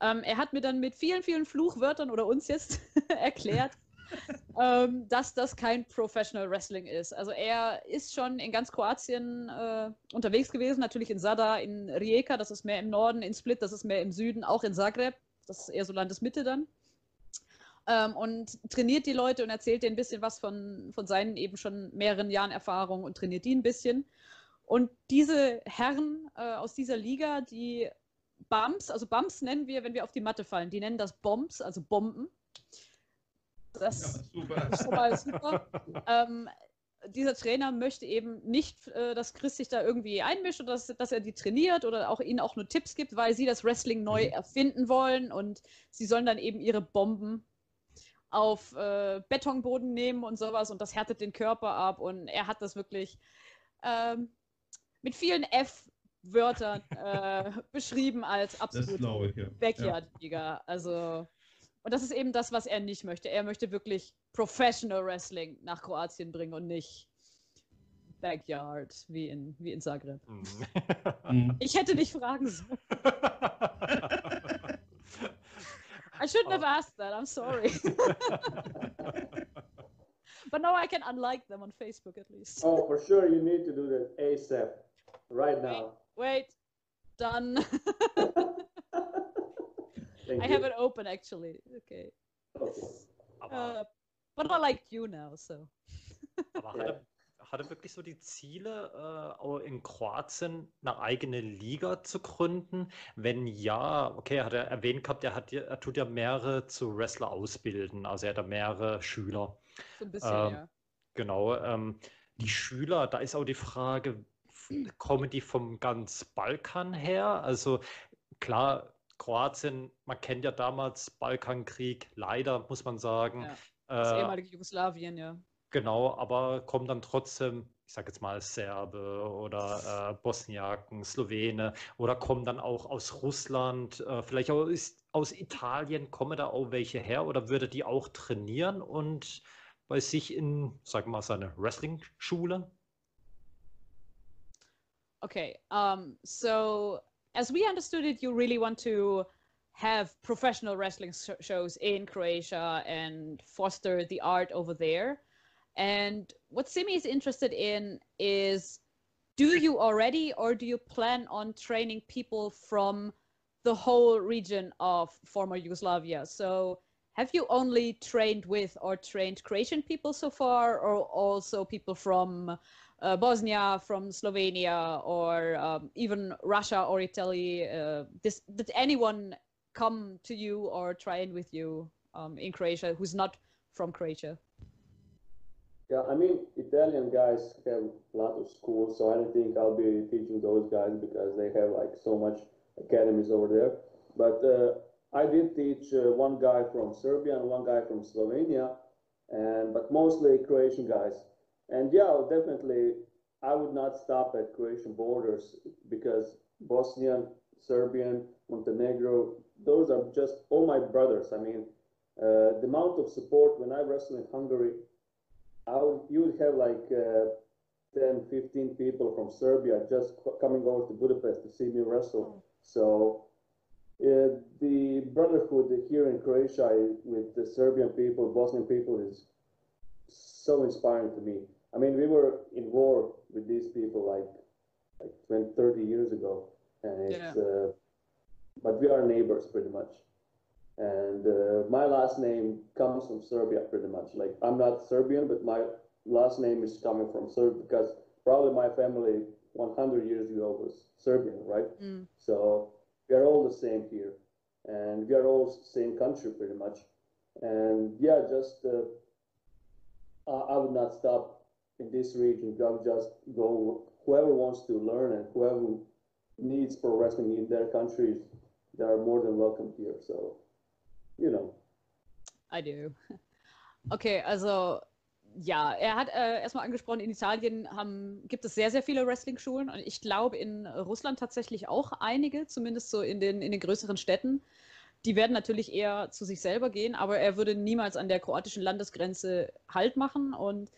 Ähm, er hat mir dann mit vielen, vielen Fluchwörtern oder uns jetzt erklärt, ähm, dass das kein Professional Wrestling ist. Also er ist schon in ganz Kroatien äh, unterwegs gewesen, natürlich in Sada, in Rijeka, das ist mehr im Norden, in Split, das ist mehr im Süden, auch in Zagreb, das ist eher so Landesmitte dann. Ähm, und trainiert die Leute und erzählt denen ein bisschen was von, von seinen eben schon mehreren Jahren Erfahrung und trainiert die ein bisschen. Und diese Herren äh, aus dieser Liga, die Bumps, also Bumps nennen wir, wenn wir auf die Matte fallen, die nennen das Bombs, also Bomben. Das super. ist schon mal super. ähm, dieser Trainer möchte eben nicht, äh, dass Chris sich da irgendwie einmischt oder dass, dass er die trainiert oder auch ihnen auch nur Tipps gibt, weil sie das Wrestling neu erfinden wollen und sie sollen dann eben ihre Bomben auf äh, Betonboden nehmen und sowas und das härtet den Körper ab und er hat das wirklich ähm, mit vielen F-Wörtern äh, beschrieben als absolut ich, ja. Backyard-Liga. Also, und das ist eben das, was er nicht möchte. Er möchte wirklich Professional Wrestling nach Kroatien bringen und nicht Backyard wie in, wie in Zagreb. Mhm. Ich hätte nicht fragen sollen. I shouldn't have asked that. I'm sorry. but now I can unlike them on Facebook at least. Oh, for sure, you need to do that ASAP, right now. Wait, done. Thank I you. have it open actually. Okay. Okay. Aber, Uh, but I like you now, so. aber Ja. hat, er, hat er wirklich so die Ziele, äh, in Kroatien eine eigene Liga zu gründen? Wenn ja, okay, hat er erwähnt gehabt, er, hat, ja- er tut ja mehrere zu Wrestler ausbilden, also er hat da mehrere Schüler. So ein bisschen, Ähm, ja. Genau, ähm, die Schüler, da ist auch die Frage, kommen die vom ganz Balkan her? Also klar, Kroatien, man kennt ja damals Balkankrieg, leider muss man sagen. Ja. Das Äh, ehemalige Jugoslawien, ja. Genau, aber kommen dann trotzdem, ich sage jetzt mal Serbe oder äh, Bosniaken, Slowene oder kommen dann auch aus Russland, äh, vielleicht auch ist, aus Italien, kommen da auch welche her oder würde die auch trainieren und bei sich in, sag mal, seine Wrestling-Schule? Okay. Um, so, as we understood it, you really want to have professional wrestling sh- shows in Croatia and foster the art over there. And what Simi is interested in is do you already or do you plan on training people from the whole region of former Yugoslavia? So, have you only trained with or trained Croatian people so far, or also people from uh, Bosnia, from Slovenia, or um, even Russia or Italy? Uh, this, did anyone come to you or train with you um, in Croatia who's not from Croatia? Yeah, I mean, Italian guys have a lot of schools, so I don't think I'll be teaching those guys because they have like so much academies over there. But uh, I did teach uh, one guy from Serbia and one guy from Slovenia, and but mostly Croatian guys. And yeah, definitely, I would not stop at Croatian borders because Bosnian, Serbian, Montenegro, those are just all my brothers. I mean, uh, the amount of support when I wrestle in Hungary, I would, you would have like uh, 10, 15 people from Serbia just co- coming over to Budapest to see me wrestle. So uh, the brotherhood here in Croatia with the Serbian people, Bosnian people is so inspiring to me. I mean, we were in war with these people like like 20, 30 years ago, and it's uh, but we are neighbors pretty much. And uh, my last name comes from Serbia pretty much. Like I'm not Serbian, but my last name is coming from Serbia because probably my family 100 years ago was Serbian, right? Mm. So we are all the same here, and we are all same country pretty much. And yeah, just uh, I, I would not stop in this region, you just go. Whoever wants to learn and whoever needs pro wrestling in their countries, they are more than welcome here. So, you know. I do. Okay, also ja, er hat äh, erstmal angesprochen, in Italien haben, gibt es sehr, sehr viele Wrestling-Schulen und ich glaube in Russland tatsächlich auch einige, zumindest so in den, in den größeren Städten. Die werden natürlich eher zu sich selber gehen, aber er würde niemals an der kroatischen Landesgrenze Halt machen und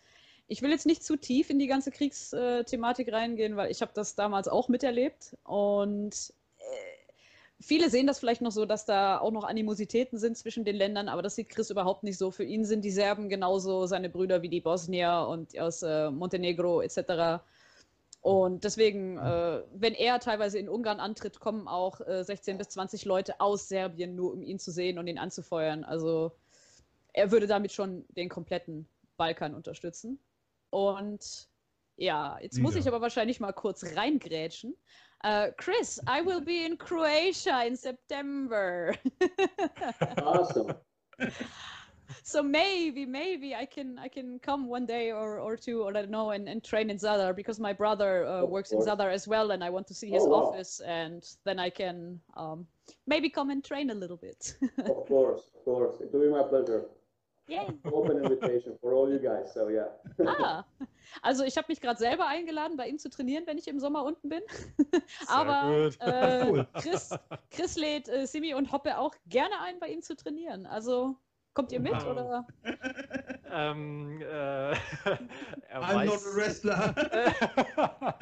ich will jetzt nicht zu tief in die ganze Kriegsthematik reingehen, weil ich habe das damals auch miterlebt und Viele sehen das vielleicht noch so, dass da auch noch Animositäten sind zwischen den Ländern, aber das sieht Chris überhaupt nicht so. Für ihn sind die Serben genauso seine Brüder wie die Bosnier und aus äh, Montenegro etc. Und deswegen, äh, wenn er teilweise in Ungarn antritt, kommen auch äh, 16 bis 20 Leute aus Serbien, nur um ihn zu sehen und ihn anzufeuern. Also er würde damit schon den kompletten Balkan unterstützen. Und ja, jetzt muss ich aber wahrscheinlich mal kurz reingrätschen. Uh, Chris, I will be in Croatia in September. awesome. So maybe, maybe I can I can come one day or, or two, or I don't know, and, and train in Zadar because my brother uh, works in Zadar as well, and I want to see his oh, wow. office, and then I can um, maybe come and train a little bit. of course, of course, it will be my pleasure. Yay. Open invitation for all you guys, so yeah. ah, also ich habe mich gerade selber eingeladen, bei ihm zu trainieren, wenn ich im Sommer unten bin. Aber äh, Chris, Chris lädt äh, Simi und Hoppe auch gerne ein, bei ihm zu trainieren. Also kommt ihr mit wow. oder? ähm, äh, I'm weiß... not a wrestler.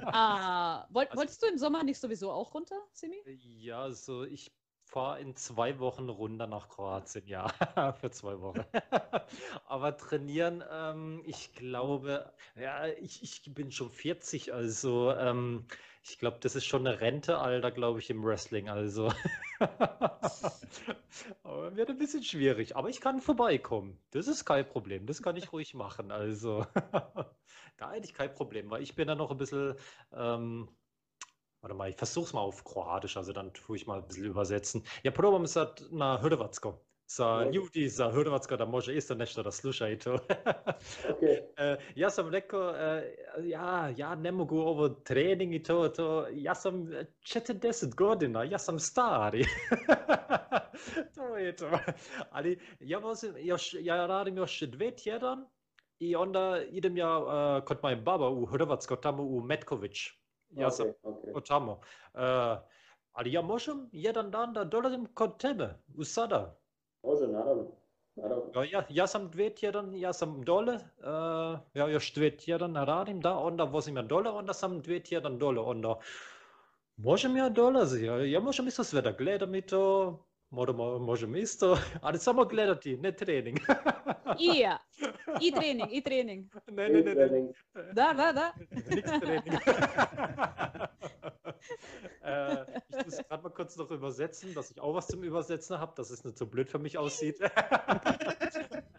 ah, also, wolltest du im Sommer nicht sowieso auch runter, Simi? Ja, also ich fahre in zwei Wochen runter nach Kroatien, ja, für zwei Wochen. Aber trainieren, ähm, ich glaube, ja, ich, ich bin schon 40, also ähm, ich glaube, das ist schon eine Rentealter, glaube ich, im Wrestling, also. Aber wird ein bisschen schwierig, aber ich kann vorbeikommen. Das ist kein Problem, das kann ich ruhig machen, also. da hätte ich kein Problem, weil ich bin da noch ein bisschen. Ähm, Warte mal, ich versuch's mal auf Kroatisch, also dann tue ich mal ein bisschen übersetzen. Ja, probam sad na Hrvatsko. Sa ljudi za Hrvatsko da može isto nešto da slušaju to. okay. uh, ja sam rekao, uh, ja, ja ne mogu ovo trening i to, to, ja sam 40 godina, ja sam stari. to je to. Ali ja, vozim, još, ja radim još dve tjedan i onda idem ja uh, kod moje baba u Hrvatsko, tamo u Metković. Ja okay, sam okay. tamo. Uh, ali ja možem jedan dan da dolazim kod tebe u sada. Može, naravno. naravno. Ja, ja sam dve tjedan, ja sam dole, uh, ja još dve tjedan radim, da, onda vozim ja dole, onda sam dve tjedan dole, onda možem ja dolazi, ja, ja možem isto sve da gledam i to, Moramo, možemo isto, ali samo gledati, ne trening. I ja, i trening, i trening. Ne, ne, ne. ne. Da, da, da. Nichts Training. äh, ich muss gerade mal kurz noch übersetzen, dass ich auch was zum Übersetzen habe, dass es nicht so blöd für mich aussieht.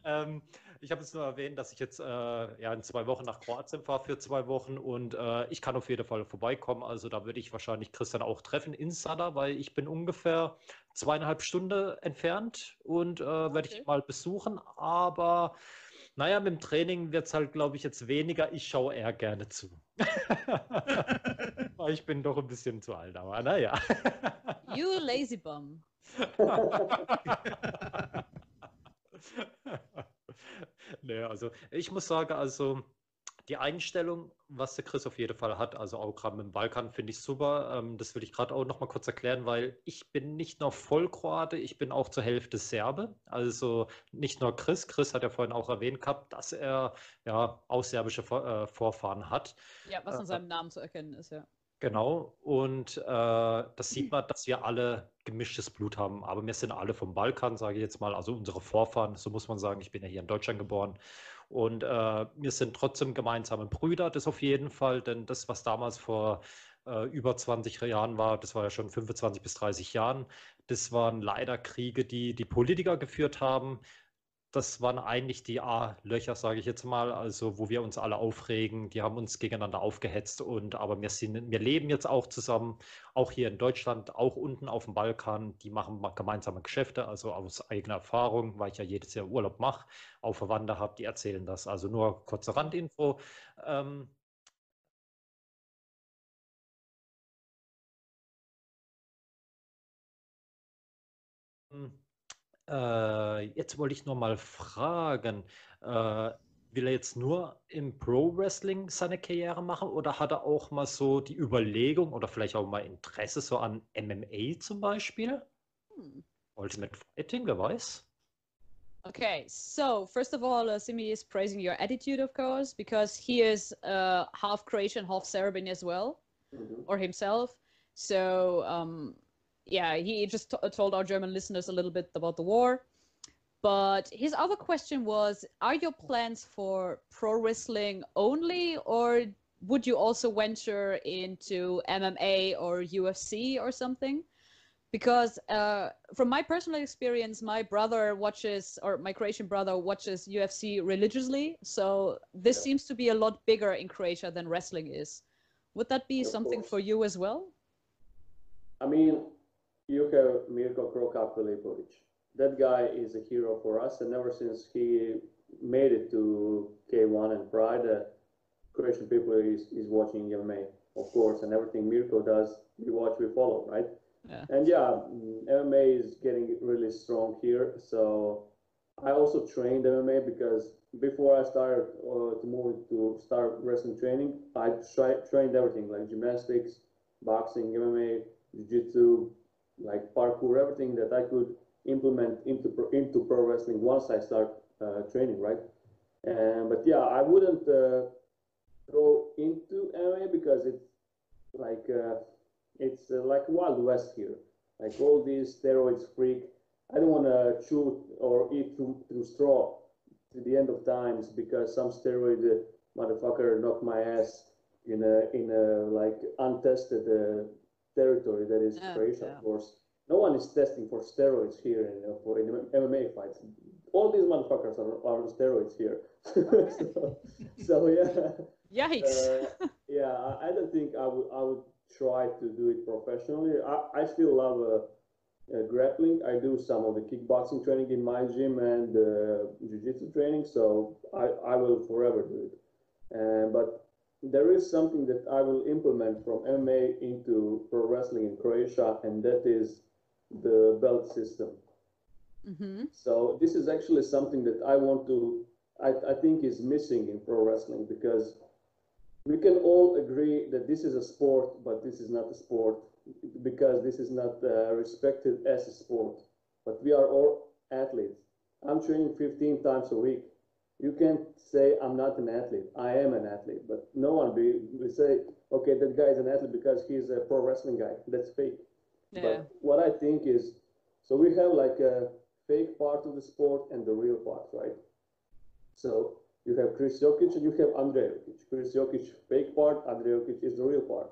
ähm, ich habe jetzt nur erwähnt, dass ich jetzt äh, ja, in zwei Wochen nach Kroatien fahre für zwei Wochen und äh, ich kann auf jeden Fall vorbeikommen. Also da würde ich wahrscheinlich Christian auch treffen in Sada, weil ich bin ungefähr zweieinhalb Stunden entfernt und äh, okay. werde ich mal besuchen. Aber naja, mit dem Training wird es halt, glaube ich, jetzt weniger. Ich schaue eher gerne zu. ich bin doch ein bisschen zu alt, aber naja. you lazy bum. naja, also ich muss sagen, also die Einstellung, was der Chris auf jeden Fall hat, also auch gerade mit dem Balkan, finde ich super. Ähm, das will ich gerade auch noch mal kurz erklären, weil ich bin nicht nur Vollkroate, ich bin auch zur Hälfte Serbe. Also nicht nur Chris. Chris hat ja vorhin auch erwähnt gehabt, dass er ja auch serbische äh, Vorfahren hat. Ja, was an äh, seinem Namen zu erkennen ist, ja. Genau, und äh, das sieht man, dass wir alle gemischtes Blut haben. Aber wir sind alle vom Balkan, sage ich jetzt mal, also unsere Vorfahren, so muss man sagen. Ich bin ja hier in Deutschland geboren. Und äh, wir sind trotzdem gemeinsame Brüder, das auf jeden Fall, denn das, was damals vor äh, über 20 Jahren war, das war ja schon 25 bis 30 Jahren, das waren leider Kriege, die die Politiker geführt haben. Das waren eigentlich die A-Löcher, sage ich jetzt mal, also wo wir uns alle aufregen. Die haben uns gegeneinander aufgehetzt und aber wir sind, wir leben jetzt auch zusammen, auch hier in Deutschland, auch unten auf dem Balkan. Die machen gemeinsame Geschäfte, also aus eigener Erfahrung, weil ich ja jedes Jahr Urlaub mache, auch Verwandte habe, die erzählen das. Also nur kurze Randinfo. Ähm, Äh, jetzt wollte ich nur mal fragen, äh, will er jetzt nur im Pro Wrestling seine Karriere machen oder hat er auch mal so die Überlegung oder vielleicht auch mal Interesse so an MMA zum Beispiel? Hm. Ultimate Fighting, wer weiß? Okay, so first of all, uh, Simi is praising your attitude, of course, because he is uh, half Croatian, half Serbian as well, mm -hmm. or himself. So um, yeah, he just t- told our German listeners a little bit about the war. But his other question was Are your plans for pro wrestling only, or would you also venture into MMA or UFC or something? Because uh, from my personal experience, my brother watches, or my Croatian brother watches UFC religiously. So this yeah. seems to be a lot bigger in Croatia than wrestling is. Would that be of something course. for you as well? I mean, you have Mirko Krokap Filipovic. That guy is a hero for us, and ever since he made it to K1 and Pride, uh, Croatian people is, is watching MMA, of course, and everything Mirko does, we watch, we follow, right? Yeah. And yeah, MMA is getting really strong here. So I also trained MMA because before I started uh, to move to start wrestling training, I tri- trained everything like gymnastics, boxing, MMA, jiu-jitsu, like parkour, everything that I could implement into pro, into pro wrestling once I start uh, training, right? And but yeah, I wouldn't uh, throw into MMA because it's like uh, it's uh, like Wild West here, like all these steroids freak. I don't want to chew or eat through, through straw to the end of times because some steroid uh, motherfucker knocked my ass in a in a like untested uh, territory that is Croatia, yeah. of course. No one is testing for steroids here in, uh, for in MMA fights. All these motherfuckers are, are on steroids here. so, so, yeah. Yikes. Uh, yeah, I, I, don't think I would I would try to do it professionally. I, I still love uh, uh, grappling. I do some of the kickboxing training in my gym and uh, jiu-jitsu training, so I, I will forever do it. But there is something that I will implement from MMA into pro wrestling in Croatia, and that is the belt system. Mm-hmm. So this is actually something that I want to, I, I think is missing in pro wrestling because we can all agree that this is a sport, but this is not a sport because this is not uh, respected as a sport. But we are all athletes. I'm training 15 times a week you can't say I'm not an athlete. I am an athlete, but no one be will say, okay, that guy is an athlete because he's a pro wrestling guy. That's fake. Yeah. But what I think is, so we have like a fake part of the sport and the real part, right? So you have Chris Jokic and you have Andrej Jokic. Chris Jokic fake part, Andrej Jokic is the real part.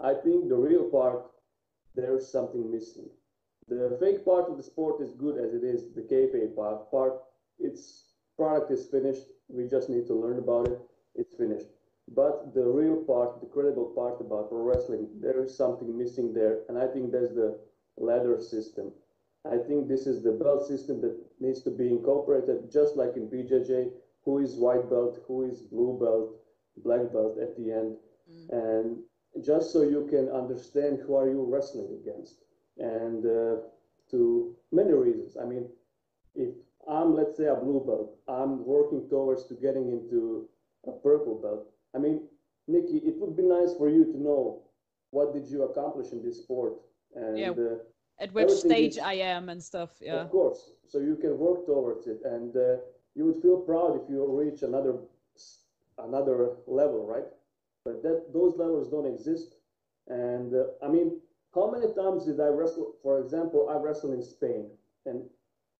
I think the real part, there's something missing. The fake part of the sport is good as it is. The kayfabe part, part it's product is finished. We just need to learn about it. It's finished. But the real part, the credible part about pro wrestling, there is something missing there. And I think there's the ladder system. I think this is the belt system that needs to be incorporated, just like in BJJ, who is white belt, who is blue belt, black belt at the end. Mm. And just so you can understand who are you wrestling against. And uh, to many reasons. I mean, if I'm, let's say, a blue belt. I'm working towards to getting into a purple belt. I mean, Nikki, it would be nice for you to know what did you accomplish in this sport and yeah. Uh, at which stage is, I am and stuff. Yeah, of course. So you can work towards it, and uh, you would feel proud if you reach another another level, right? But that those levels don't exist. And uh, I mean, how many times did I wrestle? For example, I wrestled in Spain, and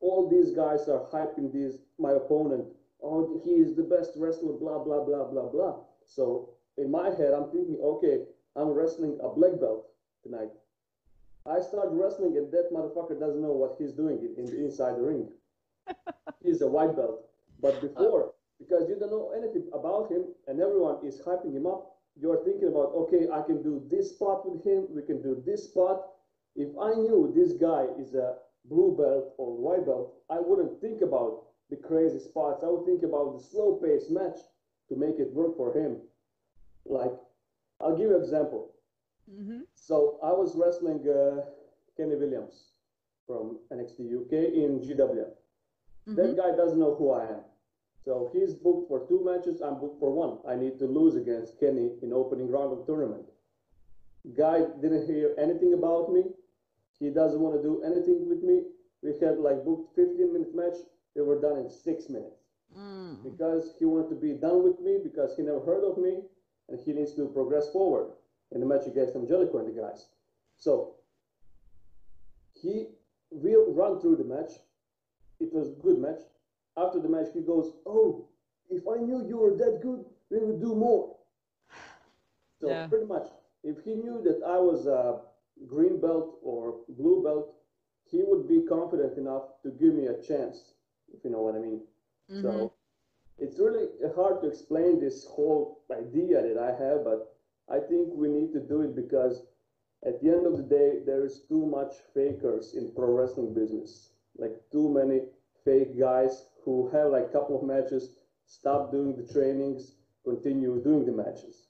all these guys are hyping this my opponent. Oh, he is the best wrestler, blah blah blah blah blah. So in my head, I'm thinking, okay, I'm wrestling a black belt tonight. I start wrestling, and that motherfucker doesn't know what he's doing in the inside the ring. he's a white belt. But uh. before, because you don't know anything about him and everyone is hyping him up, you're thinking about, okay, I can do this spot with him, we can do this spot. If I knew this guy is a blue belt or white belt, I wouldn't think about the crazy spots. I would think about the slow paced match to make it work for him. Like, I'll give you an example. Mm-hmm. So I was wrestling uh, Kenny Williams from NXT UK in GW. Mm-hmm. That guy doesn't know who I am. So he's booked for two matches. I'm booked for one. I need to lose against Kenny in opening round of tournament. Guy didn't hear anything about me. He doesn't want to do anything with me. We had like booked 15 minute match. We were done in six minutes Mm. because he wanted to be done with me because he never heard of me and he needs to progress forward in the match against Angelico and the guys. So he will run through the match. It was a good match. After the match, he goes, "Oh, if I knew you were that good, we would do more." So Yeah. pretty much, if he knew that I was a green belt or blue belt, he would be confident enough to give me a chance, if you know what I mean. Mhm. So it's really hard to explain this whole idea that I have, but I think we need to do it because at the end of the day, there is too much fakers in pro wrestling business. Like too many fake guys who have like a couple of matches, stop doing the trainings, continue doing the matches.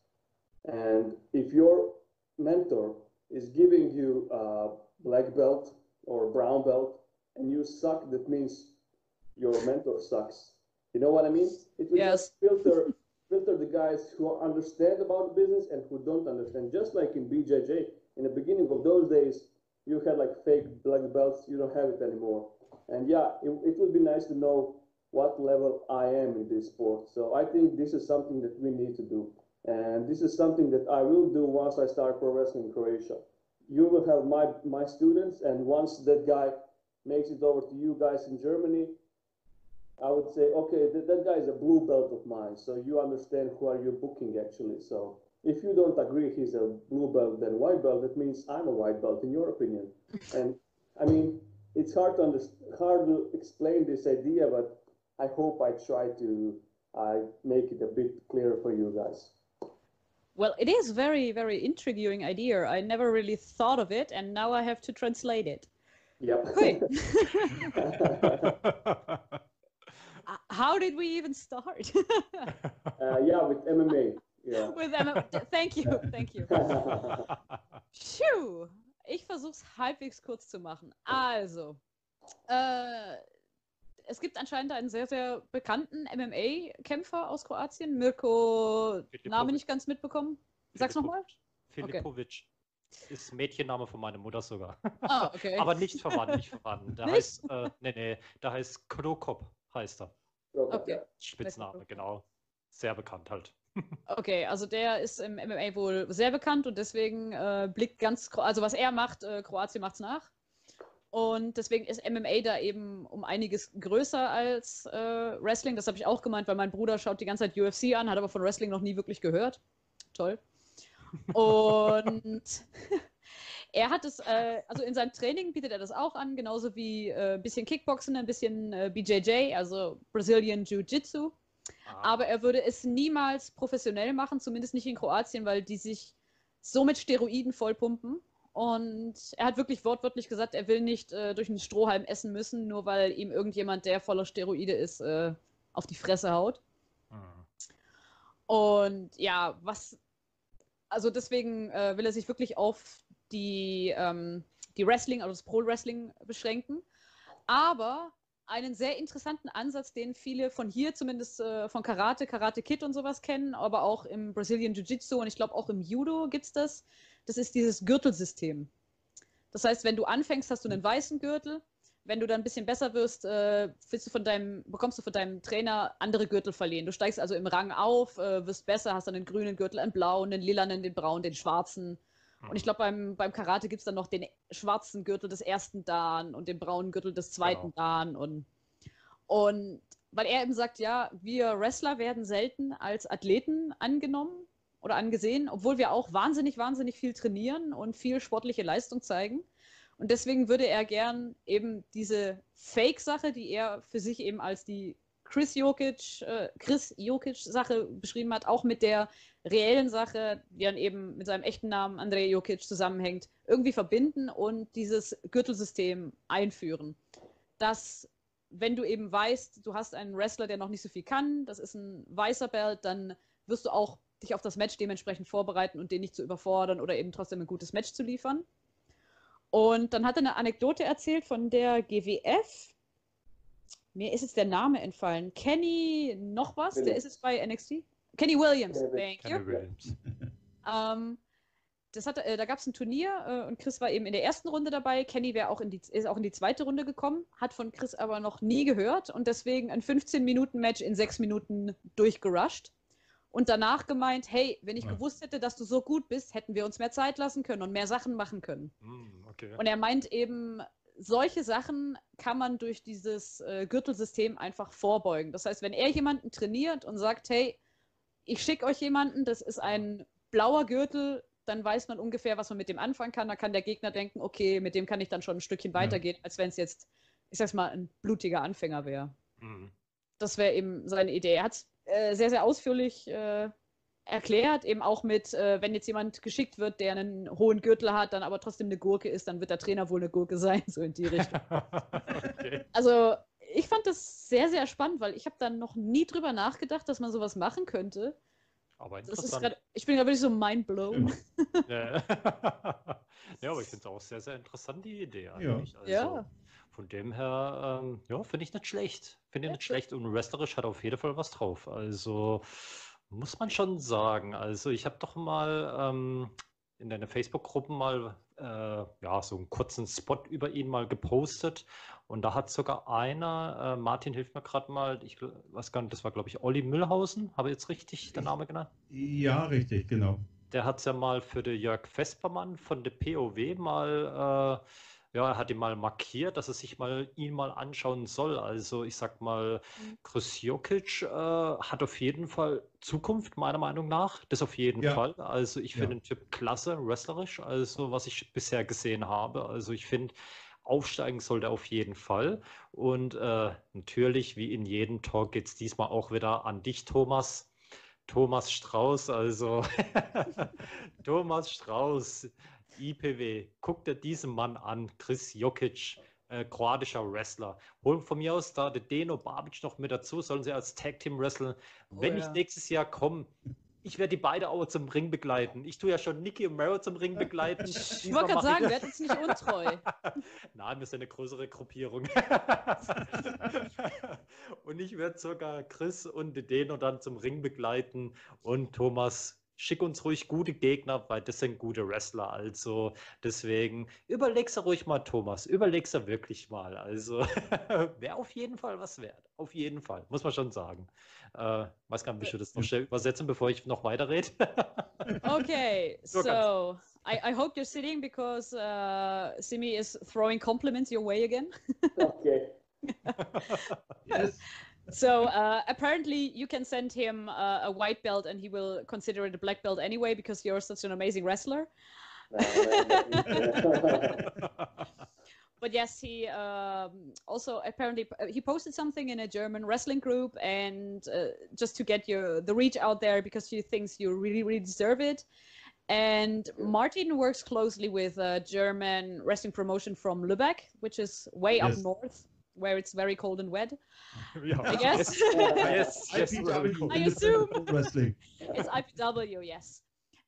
And if your mentor is giving you a black belt or brown belt and you suck, that means your mentor sucks. You know what I mean? It will Yes. filter filter the guys who understand about the business and who don't understand. Just like in BJJ, in the beginning of those days, you had like fake black belts. You don't have it anymore. And yeah, it, it would be nice to know what level I am in this sport. So I think this is something that we need to do. And this is something that I will do once I start pro wrestling in Croatia. You will have my, my students, and once that guy makes it over to you guys in Germany, I would say, okay, that, that guy is a blue belt of mine, so you understand who are you booking actually. So if you don't agree he's a blue belt then white belt, that means I'm a white belt in your opinion. and I mean, it's hard to under, hard to explain this idea, but I hope I try to I make it a bit clearer for you guys. Well, it is very, very intriguing idea. I never really thought of it, and now I have to translate it. Yep. Uh, How did we even start? uh, yeah, with MMA. Yeah. With Emma. Thank you, thank you. Phew. Ich versuche es halbwegs kurz zu machen. Also, äh, es gibt anscheinend einen sehr, sehr bekannten MMA-Kämpfer aus Kroatien. Mirko, Name nicht ganz mitbekommen. Sag's nochmal. Filipovic. Ist Mädchenname von meiner Mutter sogar. Ah, okay. Aber nicht verwandt, nicht verwandt. Der Nicht? heißt, äh, nee, nee, der heißt Krokop, heißt er. Okay. Spitzname, genau. Sehr bekannt halt. Okay, also der ist im MMA wohl sehr bekannt und deswegen äh, blickt ganz, also was er macht, äh, Kroatien macht's nach. Und deswegen ist MMA da eben um einiges größer als äh, Wrestling. Das habe ich auch gemeint, weil mein Bruder schaut die ganze Zeit UFC an, hat aber von Wrestling noch nie wirklich gehört. Toll. Und er hat es, äh, also in seinem Training bietet er das auch an, genauso wie äh, ein bisschen Kickboxen, ein bisschen äh, BJJ, also Brazilian Jiu-Jitsu. Ah, Aber er würde es niemals professionell machen, zumindest nicht in Kroatien, weil die sich so mit Steroiden vollpumpen. Und er hat wirklich wortwörtlich gesagt, er will nicht äh, durch einen Strohhalm essen müssen, nur weil ihm irgendjemand, der voller Steroide ist, äh, auf die Fresse haut. hm. Und ja, was, also deswegen äh, will er sich wirklich auf die, ähm, die Wrestling, also das Pro-Wrestling beschränken. Aber einen sehr interessanten Ansatz, den viele von hier zumindest äh, von Karate, Karate Kid und sowas kennen, aber auch im Brazilian Jiu-Jitsu und ich glaube auch im Judo gibt es das. Das ist dieses Gürtelsystem. Das heißt, wenn du anfängst, hast du einen weißen Gürtel. Wenn du dann ein bisschen besser wirst, äh, du von deinem, bekommst du von deinem Trainer andere Gürtel verliehen. Du steigst also im Rang auf, äh, wirst besser, hast dann einen grünen Gürtel, einen blauen, den lilanen, den braunen, den schwarzen. Und ich glaube, beim, beim Karate gibt es dann noch den schwarzen Gürtel des ersten Dan und den braunen Gürtel des zweiten Genau. Dan. Und, und weil er eben sagt, ja, wir Wrestler werden selten als Athleten angenommen oder angesehen, obwohl wir auch wahnsinnig, wahnsinnig viel trainieren und viel sportliche Leistung zeigen. Und deswegen würde er gern eben diese Fake-Sache, die er für sich eben als die Chris Jokic, äh, Chris Jokic-Sache beschrieben hat, auch mit der reellen Sache, die dann eben mit seinem echten Namen Andrei Jokic zusammenhängt, irgendwie verbinden und dieses Gürtelsystem einführen. Dass, wenn du eben weißt, du hast einen Wrestler, der noch nicht so viel kann, das ist ein weißer Belt, dann wirst du auch dich auf das Match dementsprechend vorbereiten und den nicht zu überfordern oder eben trotzdem ein gutes Match zu liefern. Und dann hat er eine Anekdote erzählt von der GWF. Mir ist jetzt der Name entfallen. Kenny noch was? Williams. Der ist jetzt bei NXT. Kenny Williams, thank Kenny you. Williams. ähm, das hat, äh, da gab es ein Turnier äh, und Chris war eben in der ersten Runde dabei. Kenny wäre auch in die, ist auch in die zweite Runde gekommen, hat von Chris aber noch nie gehört und deswegen ein 15-Minuten-Match in sechs Minuten durchgerusht und danach gemeint, hey, wenn ich ja. gewusst hätte, dass du so gut bist, hätten wir uns mehr Zeit lassen können und mehr Sachen machen können. Mm, okay. Und er meint eben, solche Sachen kann man durch dieses äh, Gürtelsystem einfach vorbeugen. Das heißt, wenn er jemanden trainiert und sagt, hey, ich schicke euch jemanden, das ist ein blauer Gürtel, dann weiß man ungefähr, was man mit dem anfangen kann. Da kann der Gegner denken, okay, mit dem kann ich dann schon ein Stückchen weitergehen, ja. als wenn es jetzt, ich sag's mal, ein blutiger Anfänger wäre. Mhm. Das wäre eben seine Idee. Er hat es äh, sehr, sehr ausführlich äh, erklärt, eben auch mit, äh, wenn jetzt jemand geschickt wird, der einen hohen Gürtel hat, dann aber trotzdem eine Gurke ist, dann wird der Trainer wohl eine Gurke sein, so in die Richtung. okay. Also ich fand das sehr, sehr spannend, weil ich habe dann noch nie drüber nachgedacht, dass man sowas machen könnte. Aber interessant. Grad, ich bin gerade wirklich so mindblown. Ja, ja aber ich finde es auch sehr, sehr interessant, die Idee eigentlich. Ja. Also, ja. Von dem her, ähm, ja, finde ich nicht schlecht. Finde ich nicht schlecht und wrestlerisch hat auf jeden Fall was drauf. Also muss man schon sagen. Also ich habe doch mal ähm, in deine Facebook-Gruppen mal äh, ja, so einen kurzen Spot über ihn mal gepostet. Und da hat sogar einer, äh, Martin hilft mir gerade mal, ich weiß gar nicht, das war glaube ich Olli Müllhausen, habe ich jetzt richtig den Namen genannt? Ja, richtig, genau. Der hat es ja mal für den Jörg Vespermann von der POW mal äh, ja, er hat ihn mal markiert, dass er sich mal ihn mal anschauen soll. Also ich sag mal, mhm. Chris Jokic äh, hat auf jeden Fall Zukunft, meiner Meinung nach. Das auf jeden ja. Fall. Also ich finde ja. den Typ klasse, wrestlerisch, also was ich bisher gesehen habe. Also ich finde, aufsteigen sollte auf jeden Fall. Und äh, natürlich, wie in jedem Talk, geht es diesmal auch wieder an dich, Thomas. Thomas Strauß, also Thomas Strauß, IPW, guck dir diesen Mann an, Chris Jokic, äh, kroatischer Wrestler. Holen von mir aus da den Deno Babic noch mit dazu, sollen sie als Tag Team wresteln. Oh, Wenn ja. ich nächstes Jahr komme, ich werde die beide auch zum Ring begleiten. Ich tue ja schon Nicky und Mero zum Ring begleiten. Ich wollte gerade sagen, werden uns nicht untreu. Nein, wir sind eine größere Gruppierung. und ich werde sogar Chris und Deno dann zum Ring begleiten und Thomas schick uns ruhig gute Gegner, weil das sind gute Wrestler. Also deswegen überleg's ruhig mal, Thomas. Überleg's wirklich mal. Also wäre auf jeden Fall was wert. Auf jeden Fall, muss man schon sagen. Äh, weiß gar nicht, wie ich das noch schnell übersetzen, bevor ich noch weiterrede. okay, so I, I hope you're sitting because uh, Simi is throwing compliments your way again. okay. yes. So uh, apparently, you can send him uh, a white belt, and he will consider it a black belt anyway because you're such an amazing wrestler. but yes, he um, also apparently uh, he posted something in a German wrestling group, and uh, just to get your the reach out there because he thinks you really really deserve it. And Martin works closely with a German wrestling promotion from Lübeck, which is way yes. up north where it's very cold and wet. Yeah. I guess. yes, yes, I assume. Wrestling. it's IPW, yes.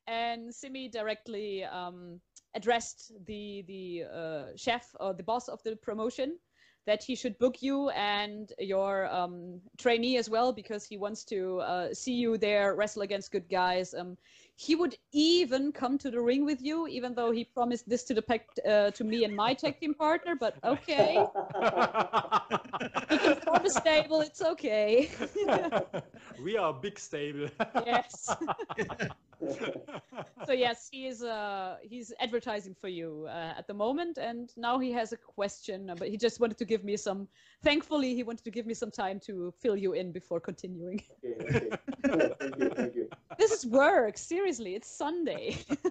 And Simi directly um, addressed the the uh, chef or the boss of the promotion that he should book you and your um, trainee as well because he wants to uh, see you there wrestle against good guys. Um, he would even come to the ring with you, even though he promised this to the pack, uh, to me and my tag team partner. But okay, he can form a stable. It's okay. we are a big stable. yes. so yes, he is. Uh, he's advertising for you uh, at the moment, and now he has a question. But he just wanted to give me some. Thankfully, he wanted to give me some time to fill you in before continuing. Okay, okay. thank you. Thank you. This is work. Seriously, it's Sunday.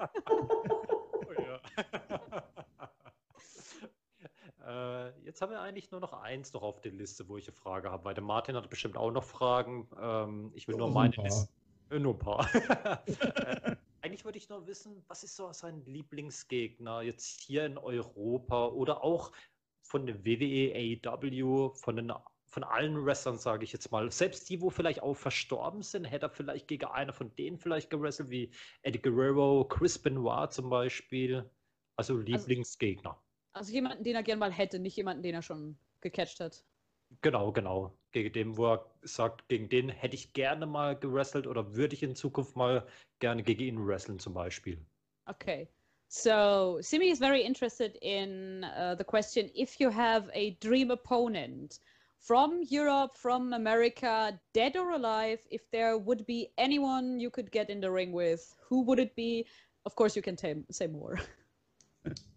oh, jetzt haben wir eigentlich nur noch eins noch auf der Liste, wo ich eine Frage habe, weil der Martin hat bestimmt auch noch Fragen. Ähm, ich will nur meine Liste. Äh, nur ein paar. Eigentlich würde ich nur wissen, was ist so sein Lieblingsgegner jetzt hier in Europa oder auch von der WWE, AEW, von den von allen Wrestlern, sage ich jetzt mal. Selbst die, wo vielleicht auch verstorben sind, hätte er vielleicht gegen einer von denen vielleicht gewrestelt, wie Eddie Guerrero, Chris Benoit zum Beispiel. Also, also Lieblingsgegner. Also, also jemanden, den er gern mal hätte, nicht jemanden, den er schon gecatcht hat. Genau, genau. Gegen den, wo er sagt, gegen den hätte ich gerne mal gewrestelt oder würde ich in Zukunft mal gerne gegen ihn wresteln zum Beispiel. Okay. So, Simi is very interested in uh, the question if you have a dream opponent, from Europe, from America, dead or alive, if there would be anyone you could get in the ring with, who would it be? Of course, you can t- say more.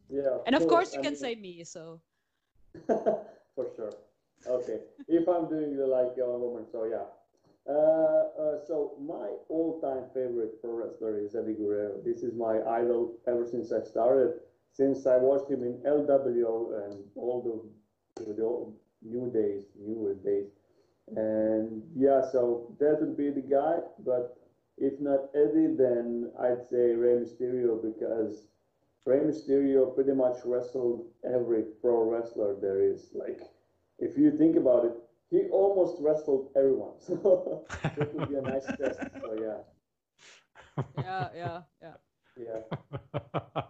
Yeah. And of course, course you I can mean, say me. So. for sure. Okay. if I'm doing the like young woman, so yeah. Uh, uh, so my all-time favorite pro wrestler is Eddie Guerrero. This is my idol ever since I started. Since I watched him in LWO and all the, the new days, newer days. And yeah, so that would be the guy. But if not Eddie, then I'd say Rey Mysterio because Rey Mysterio pretty much wrestled every pro wrestler there is. Like, if you think about it, he almost wrestled everyone. So that would be a nice test. So yeah. Yeah, yeah, yeah. Yeah.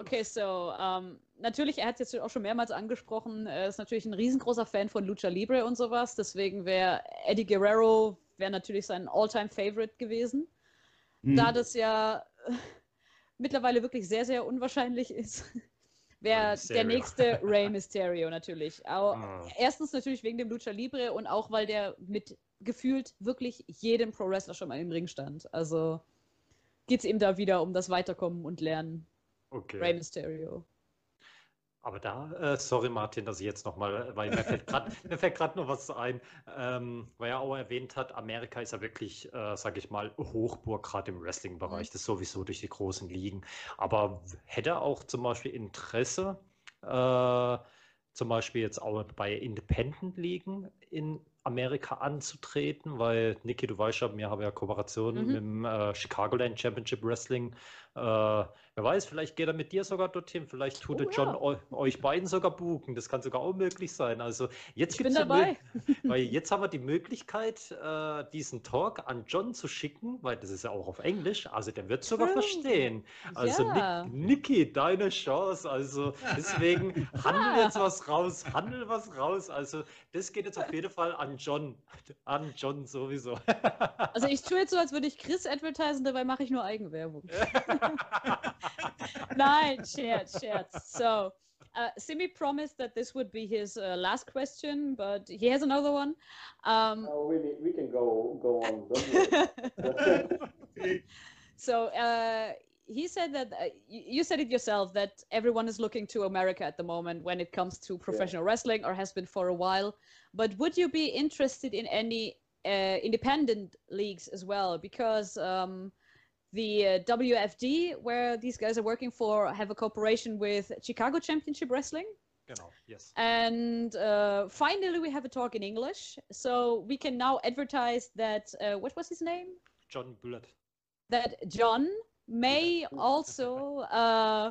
Okay, so um, natürlich, er hat es jetzt auch schon mehrmals angesprochen, er ist natürlich ein riesengroßer Fan von Lucha Libre und sowas. Deswegen wäre Eddie Guerrero wäre natürlich sein Alltime favorite gewesen. Mhm. Da das ja äh, mittlerweile wirklich sehr, sehr unwahrscheinlich ist, wäre der nächste Rey Mysterio natürlich. Auch, oh. Erstens natürlich wegen dem Lucha Libre und auch, weil der mit gefühlt wirklich jedem Pro Wrestler schon mal im Ring stand. Also geht es ihm da wieder um das Weiterkommen und Lernen. Okay. Rey Mysterio. Aber da, äh, sorry Martin, dass ich jetzt nochmal, weil mir fällt gerade noch was ein, ähm, weil er auch erwähnt hat, Amerika ist ja wirklich, äh, sage ich mal, Hochburg gerade im Wrestling-Bereich, mhm. das sowieso durch die großen Ligen. Aber hätte er auch zum Beispiel Interesse, äh, zum Beispiel jetzt auch bei Independent-Ligen in Amerika anzutreten, weil Niki, du weißt ja, wir haben ja Kooperationen mhm. mit dem äh, Chicagoland Championship Wrestling äh, wer weiß, vielleicht geht er mit dir sogar dorthin, vielleicht tut oh, John ja. euch beiden sogar buchen. Das kann sogar auch möglich sein. Also jetzt gibt es weil jetzt haben wir die Möglichkeit, äh, diesen Talk an John zu schicken, weil das ist ja auch auf Englisch. Also der wird sogar True. verstehen. Also ja. Niki, deine Chance. Also deswegen handel jetzt was raus, handel was raus. Also das geht jetzt auf jeden Fall an John, an John sowieso. Also ich tue jetzt so, als würde ich Chris advertisen, dabei mache ich nur Eigenwerbung. Nein, scherz, scherz. So, uh, Simi promised that this would be his uh, last question, but he has another one. Um, oh, we, we can go go on. so uh, he said that uh, you said it yourself that everyone is looking to America at the moment when it comes to professional yeah. wrestling, or has been for a while. But would you be interested in any uh, independent leagues as well? Because um, the uh, WFD, where these guys are working for, have a cooperation with Chicago Championship Wrestling. Genau, yes. And uh, finally, we have a talk in English, so we can now advertise that. Uh, what was his name? John Bullet. That John may also uh,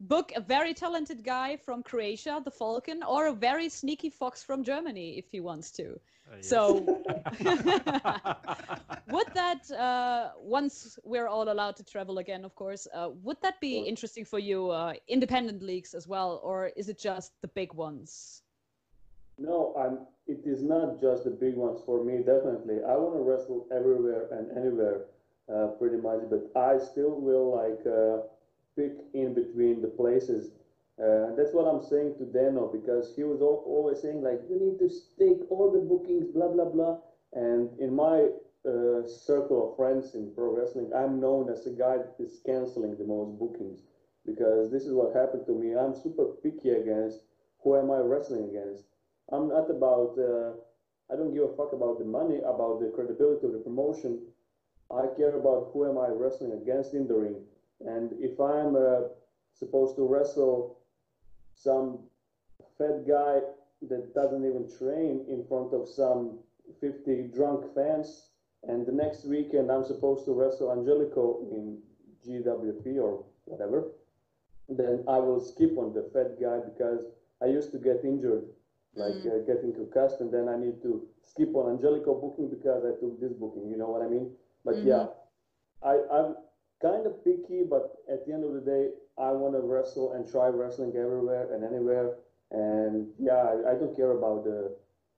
book a very talented guy from Croatia, the Falcon, or a very sneaky fox from Germany if he wants to. Uh, yes. So, would that, uh, once we're all allowed to travel again, of course, uh, would that be interesting for you, uh, independent leagues as well, or is it just the big ones? No, I'm. It is not just the big ones for me. Definitely, I want to wrestle everywhere and anywhere, uh, pretty much. But I still will like uh, pick in between the places uh, that's what I'm saying to Dano because he was all, always saying like you need to take all the bookings, blah blah blah. And in my uh, circle of friends in pro wrestling, I'm known as a guy that is canceling the most bookings because this is what happened to me. I'm super picky against who am I wrestling against. I'm not about. Uh, I don't give a fuck about the money, about the credibility of the promotion. I care about who am I wrestling against in the ring. And if I'm uh, supposed to wrestle some fat guy that doesn't even train in front of some 50 drunk fans. And the next weekend, I'm supposed to wrestle Angelico in GWP or whatever. Then I will skip on the fat guy because I used to get injured, like Mm. uh, getting concussed, and then I need to skip on Angelico booking because I took this booking. You know what I mean? But Mhm. yeah, I, I'm kind of picky, but at the end of the day, I want to wrestle and try wrestling everywhere and anywhere. And yeah, I, I don't care about the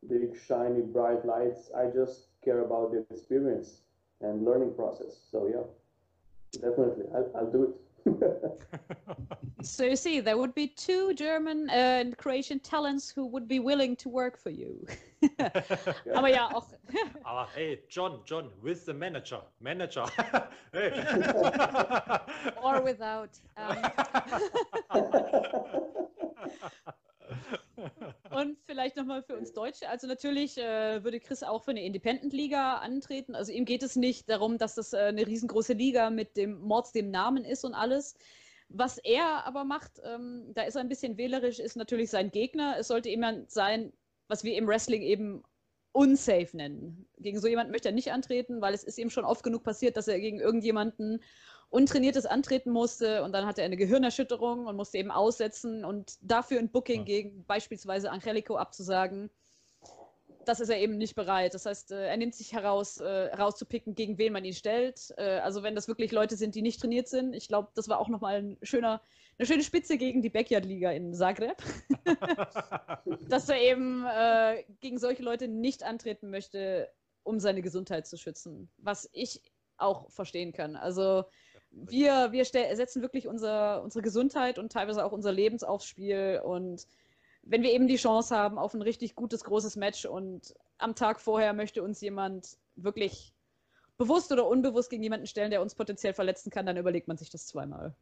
big, shiny, bright lights. I just care about the experience and learning process. So yeah, definitely, I'll, I'll do it. So you see, there would be two German and Croatian talents who would be willing to work for you. Aber ja, auch. Aber hey, John, John, with the manager. Manager. hey. Or without. Ähm, und vielleicht nochmal für uns Deutsche. Also natürlich äh, würde Chris auch für eine Independent-Liga antreten. Also ihm geht es nicht darum, dass das äh, eine riesengroße Liga mit dem Mords dem Namen ist und alles. Was er aber macht, ähm, da ist er ein bisschen wählerisch, ist natürlich sein Gegner. Es sollte jemand sein, was wir im Wrestling eben unsafe nennen. Gegen so jemanden möchte er nicht antreten, weil es ist ihm schon oft genug passiert, dass er gegen irgendjemanden untrainiertes antreten musste und dann hatte er eine Gehirnerschütterung und musste eben aussetzen und dafür ein Booking Ja. gegen beispielsweise Angelico abzusagen. Das ist er eben nicht bereit. Das heißt, äh, er nimmt sich heraus, äh, rauszupicken, gegen wen man ihn stellt. Äh, also wenn das wirklich Leute sind, die nicht trainiert sind. Ich glaube, das war auch nochmal ein schöner, eine schöne Spitze gegen die Backyard-Liga in Zagreb. dass er eben äh, gegen solche Leute nicht antreten möchte, um seine Gesundheit zu schützen. Was ich auch verstehen kann. Also wir, wir setzen wirklich unser, unsere Gesundheit und teilweise auch unser Lebens aufs Spiel. Und wenn wir eben die Chance haben auf ein richtig gutes, großes Match und am Tag vorher möchte uns jemand wirklich bewusst oder unbewusst gegen jemanden stellen, der uns potenziell verletzen kann, dann überlegt man sich das zweimal.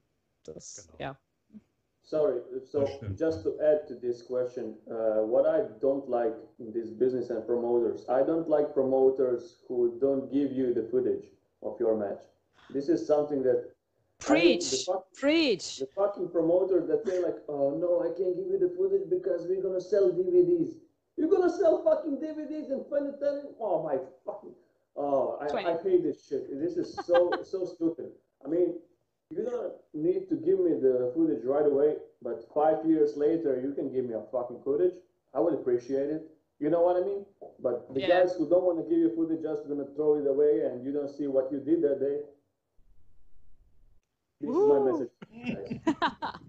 Das, Genau. ja. Sorry, so just to add to this question, uh, what I don't like in this business and promoters, I don't like promoters who don't give you the footage of your match. This is something that I mean, the Preach! Preach! the fucking promoters that say like, oh no, I can't give you the footage because we're gonna sell DVDs. You're gonna sell fucking DVDs and find it? Oh my fucking, oh, I, I hate this shit. This is so so stupid. I mean, you don't need to give me the footage right away, but five years later you can give me a fucking footage. I would appreciate it. You know what I mean? But the Yeah. guys who don't want to give you footage just gonna throw it away and you don't see what you did that day.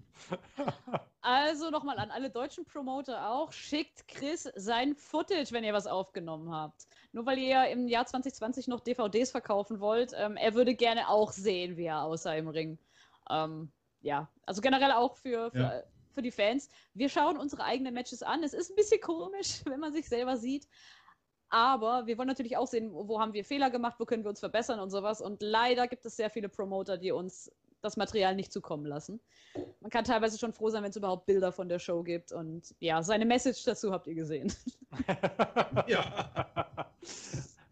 Also nochmal an alle deutschen Promoter auch, schickt Chris sein Footage, wenn ihr was aufgenommen habt. Nur weil ihr im Jahr 2020 noch DVDs verkaufen wollt, ähm, er würde gerne auch sehen, wie er aussah im Ring. Ähm, ja, also generell auch für, für, Ja. für die Fans. Wir schauen unsere eigenen Matches an. Es ist ein bisschen komisch, wenn man sich selber sieht. Aber wir wollen natürlich auch sehen, wo wo haben wir Fehler gemacht, wo können wir uns verbessern und sowas. Und leider gibt es sehr viele Promoter, die uns das Material nicht zukommen lassen. Man kann teilweise schon froh sein, wenn es überhaupt Bilder von der Show gibt. Und ja, seine Message dazu habt ihr gesehen. Ja.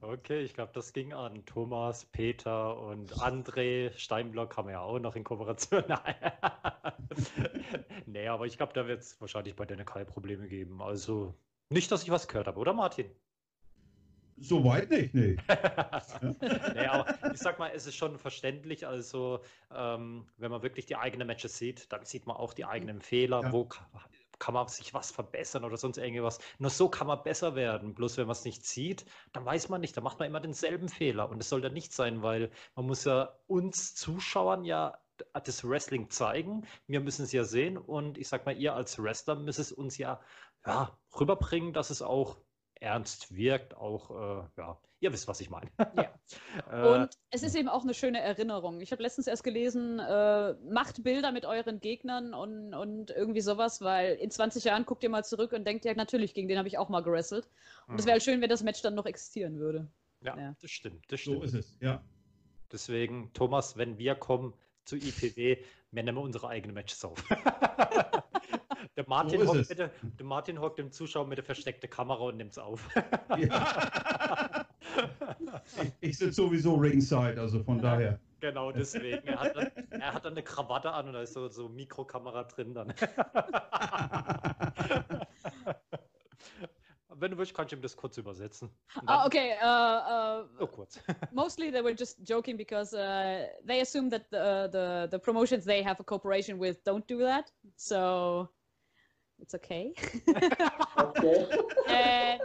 Okay, ich glaube, das ging an Thomas, Peter und André. Steinblock haben wir ja auch noch in Kooperation. nee, aber ich glaube, da wird es wahrscheinlich bei denen keine Probleme geben. Also nicht, dass ich was gehört habe, oder Martin? Soweit nicht, nee. nee, aber ich sag mal, es ist schon verständlich. Also, ähm, wenn man wirklich die eigenen Matches sieht, dann sieht man auch die eigenen Fehler, Ja. wo ka- kann man sich was verbessern oder sonst irgendwas. Nur so kann man besser werden. Bloß wenn man es nicht sieht, dann weiß man nicht, dann macht man immer denselben Fehler. Und es soll dann nicht sein, weil man muss ja uns Zuschauern ja das Wrestling zeigen. Wir müssen es ja sehen. Und ich sag mal, ihr als Wrestler müsst es uns ja, ja rüberbringen, dass es auch ernst wirkt. Auch, äh, ja, ihr wisst, was ich meine. Ja. Äh, Und es ist eben auch eine schöne Erinnerung. Ich habe letztens erst gelesen, äh, macht Bilder mit euren Gegnern und, und irgendwie sowas, weil in 20 Jahren guckt ihr mal zurück und denkt, ja, natürlich, gegen den habe ich auch mal gewrestelt. Und es Mhm. wäre halt schön, wenn das Match dann noch existieren würde. Ja, Ja. das stimmt, das So stimmt. ist es, ja. Deswegen, Thomas, wenn wir kommen zu IPW, wir nehmen unsere eigenen Matches auf. der, Martin ist hockt der, der Martin hockt dem Zuschauer mit der versteckten Kamera und nimmt es auf. ja. Ich, ich sitze sowieso ringside, also von daher. Genau deswegen. Er hat, dann, er hat dann eine Krawatte an und da ist so, so Mikrokamera drin dann. Wenn du willst, kann ich ihm das kurz übersetzen. Und Ah, okay. Uh, uh, So kurz. mostly they were just joking because uh, they assume that the, the the promotions they have a cooperation with don't do that. So it's okay. Okay. and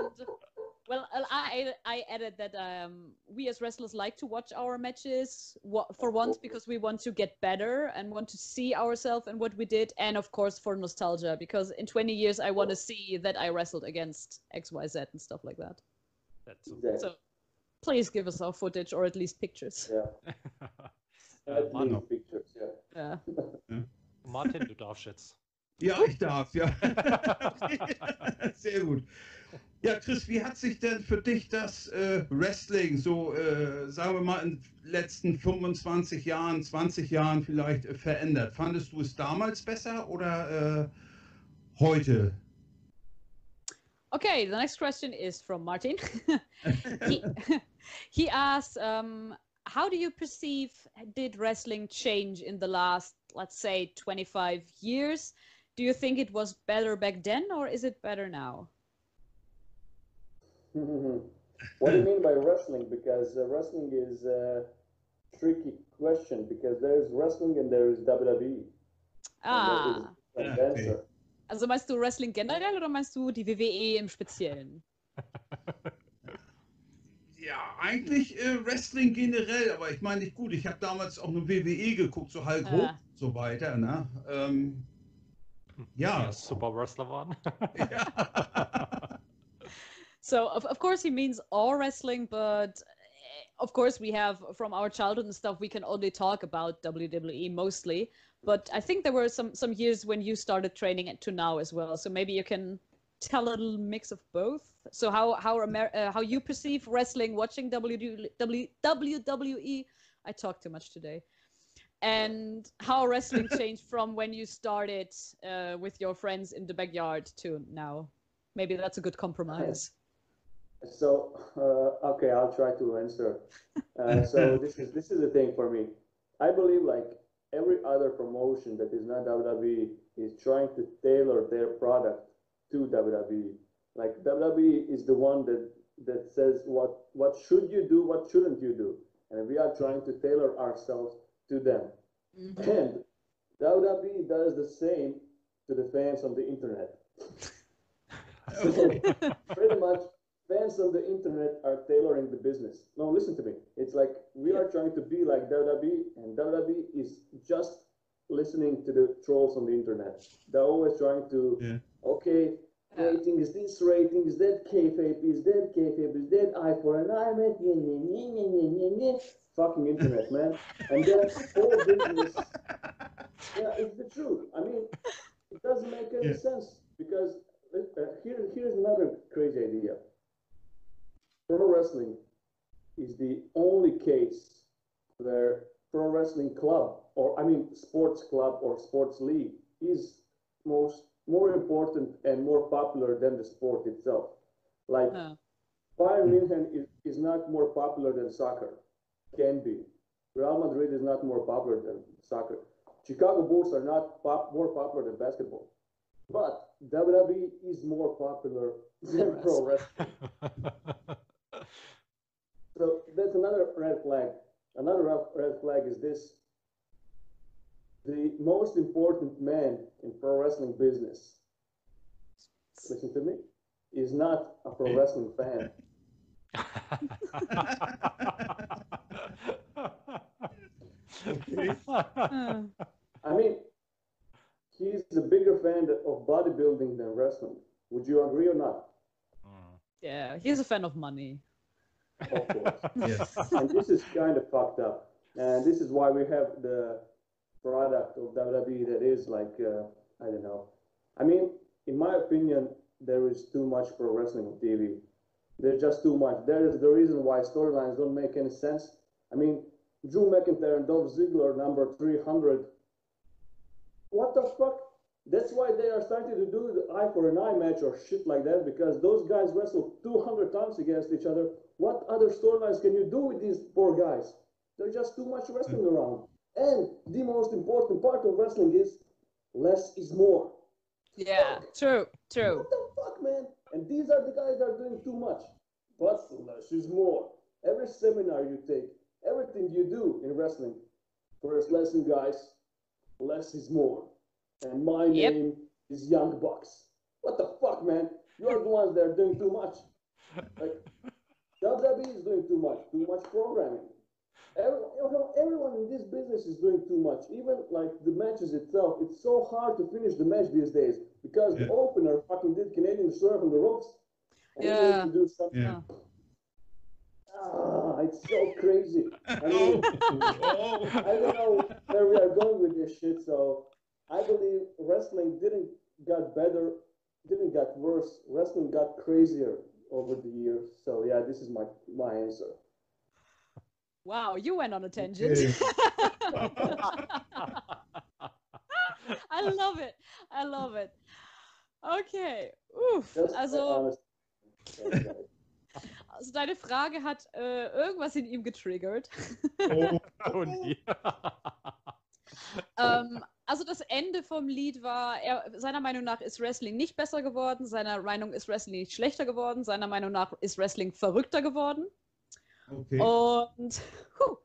well, I I added that um, we as wrestlers like to watch our matches for once because we want to get better and want to see ourselves and what we did, and of course for nostalgia because in 20 years I want to see that I wrestled against X Y Z and stuff like that. That's so. Exactly. So please give us our footage or at least pictures. Yeah. Äh, At Martin, least pictures. Yeah. Yeah. Martin, du darfst jetzt. Ja, ich darf, ja. Sehr gut. Ja, Chris, wie hat sich denn für dich das äh, Wrestling so, äh, sagen wir mal, in den letzten 25 Jahren, 20 Jahren vielleicht äh, verändert? Fandest du es damals besser oder äh, heute? Okay, the next question is from Martin. he, he asks, um, how do you perceive did wrestling change in the last, let's say, 25 years? Do you think it was better back then or is it better now? What do you mean by wrestling? Because uh, wrestling is a tricky question because there's wrestling and there is WWE. Ah, okay. also meinst du Wrestling generell oder meinst du die WWE im Speziellen? Ja, eigentlich äh, Wrestling generell, aber ich meine nicht gut. Ich habe damals auch eine WWE geguckt, so Hulk Ah. Hogan und so weiter. Ne? Ähm, ja. Ja, Super Wrestler waren. ja. So of, of course he means all wrestling, but eh, of course we have from our childhood and stuff we can only talk about WWE mostly. But I think there were some some years when you started training to now as well. So maybe you can tell a little mix of both. So how how Amer- uh, how you perceive wrestling, watching WWE, WWE. I talk too much today. And how wrestling changed from when you started uh, with your friends in the backyard to now. Maybe that's a good compromise. So uh, okay, I'll try to answer. Uh, so this is this is the thing for me. I believe like every other promotion that is not WWE is trying to tailor their product to WWE. Like WWE is the one that that says what what should you do, what shouldn't you do, and we are trying to tailor ourselves to them. And WWE does the same to the fans on the internet. So pretty much fans on the internet are tailoring the business. No, listen to me. It's like we are trying to be like WWE, and WWE is just listening to the trolls on the internet. They're always trying to, Yeah. okay, Yeah. rating is this rating, is that kayfabe, is that kayfabe, is that eye for an eye, man? Yeah, yeah, yeah, yeah, yeah, yeah, yeah. Fucking internet, man. And then all business. Yeah, it's the truth. I mean, it doesn't make any Yeah. sense because uh, here, here's another crazy idea. Pro wrestling is the only case where pro wrestling club, or I mean sports club or sports league, is most more important and more popular than the sport itself. Like Uh, Bayern Munich is, is not more popular than soccer. Can be. Real Madrid is not more popular than soccer. Chicago Bulls are not pop, more popular than basketball. But WWE is more popular than pro wrestling. So that's another red flag. Another red- red flag is this. The most important man in pro wrestling business, listen to me, is not a pro wrestling fan. I mean, he's a bigger fan of bodybuilding than wrestling. Would you agree or not? Mm. yeah, he's a fan of money. Yes. and this is kind of fucked up. And this is why we have the product of WWE that is like, uh, I don't know. I mean, in my opinion, there is too much pro wrestling on TV. There's just too much. There is the reason why storylines don't make any sense. I mean, Drew McIntyre and Dolph Ziggler, number 300. What the fuck? That's why they are starting to do the eye for an eye match or shit like that because those guys wrestle 200 times against each other. What other storylines can you do with these poor guys? There's just too much wrestling hmm. around. And the most important part of wrestling is less is more. Yeah, true, true. What the fuck, man? And these are the guys that are doing too much. But less is more. Every seminar you take, everything you do in wrestling, first lesson, guys, less is more. And my Yep. name is Young Bucks. What the fuck, man? You're the ones that are doing too much. Like, WWE is doing too much, too much programming. Everyone, you know, everyone in this business is doing too much. Even like the matches itself, it's so hard to finish the match these days because the opener fucking did Canadian surf on the ropes. And he Yeah. to do something. Yeah. Ah, it's so crazy. I mean, oh, I don't know where we are going with this shit. So I believe wrestling didn't got better, didn't got worse. Wrestling got crazier over the years. So yeah, this is my my answer. Wow, you went on a tangent. I love it. I love it. Okay. Uff. Just Also, honest. also deine Frage hat äh, irgendwas in ihm getriggert. oh, Oh nee. ähm, also das Ende vom Lied war, er, seiner Meinung nach ist Wrestling nicht besser geworden, seiner Meinung ist Wrestling nicht schlechter geworden, seiner Meinung nach ist Wrestling verrückter geworden. okay. Und huh,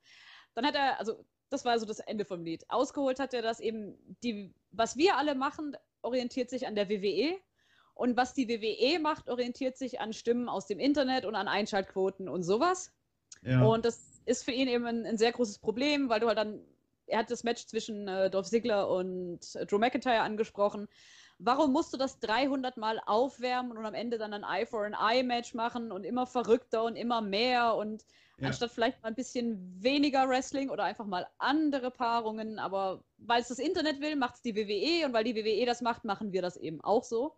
dann hat er, also das war so das Ende vom Lied. Ausgeholt hat er, dass eben die, was wir alle machen, orientiert sich an der WWE. Und was die WWE macht, orientiert sich an Stimmen aus dem Internet und an Einschaltquoten und sowas. ja. Und das ist für ihn eben ein, ein sehr großes Problem, weil du halt dann, er hat das Match zwischen äh, Dolph Ziggler und äh, Drew McIntyre angesprochen. Warum musst du das 300 Mal aufwärmen und am Ende dann ein Eye for an Eye Match machen und immer verrückter und immer mehr und Ja. anstatt vielleicht mal ein bisschen weniger Wrestling oder einfach mal andere Paarungen, aber weil es das Internet will, macht es die WWE und weil die WWE das macht, machen wir das eben auch so.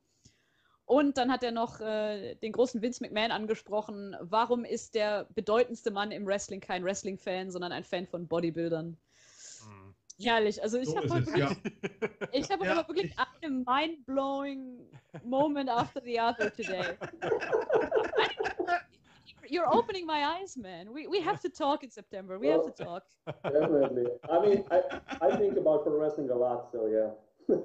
Und dann hat er noch äh, den großen Vince McMahon angesprochen. Warum ist der bedeutendste Mann im Wrestling kein Wrestling-Fan, sondern ein Fan von Bodybuildern? Herrlich. Also ich so habe ist heute ja. ich habe Ja, aber wirklich einen mind-blowing moment after the other today. You're opening my eyes, man. We, we have to talk in September. We have to talk. Definitely. I mean, I, I think about pro wrestling a lot. So yeah.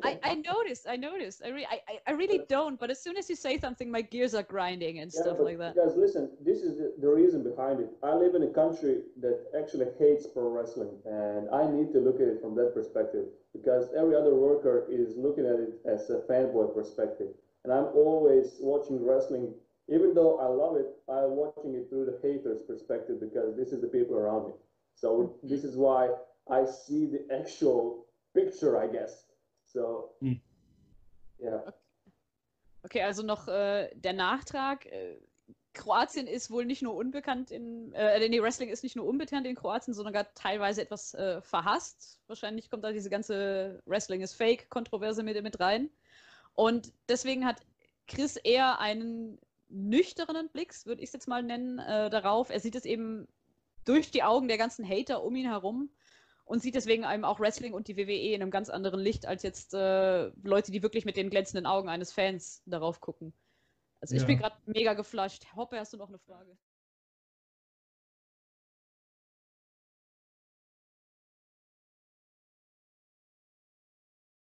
I, I noticed. I noticed. I, re- I, I- really don't. But as soon as you say something, my gears are grinding and Yeah, stuff like that. Guys, listen, this is the, the reason behind it. I live in a country that actually hates pro wrestling, and I need to look at it from that perspective because every other worker is looking at it as a fanboy perspective. And I'm always watching wrestling, even though I love it, I'm watching it through the haters' perspective because this is the people around me. So this is why I see the actual picture, I guess. So, Hmm. yeah. Okay, also noch äh, der Nachtrag. Äh, Kroatien ist wohl nicht nur unbekannt in, äh, nee, Wrestling ist nicht nur unbekannt in Kroatien, sondern gar teilweise etwas äh, verhasst. Wahrscheinlich kommt da diese ganze Wrestling is Fake-Kontroverse mit, mit rein. Und deswegen hat Chris eher einen nüchternen Blick, würde ich es jetzt mal nennen, äh, darauf. Er sieht es eben durch die Augen der ganzen Hater um ihn herum und sieht deswegen eben auch Wrestling und die WWE in einem ganz anderen Licht als jetzt äh, Leute, die wirklich mit den glänzenden Augen eines Fans darauf gucken. Also ich Ja. bin gerade mega geflasht. Hoppe, hast du noch eine Frage?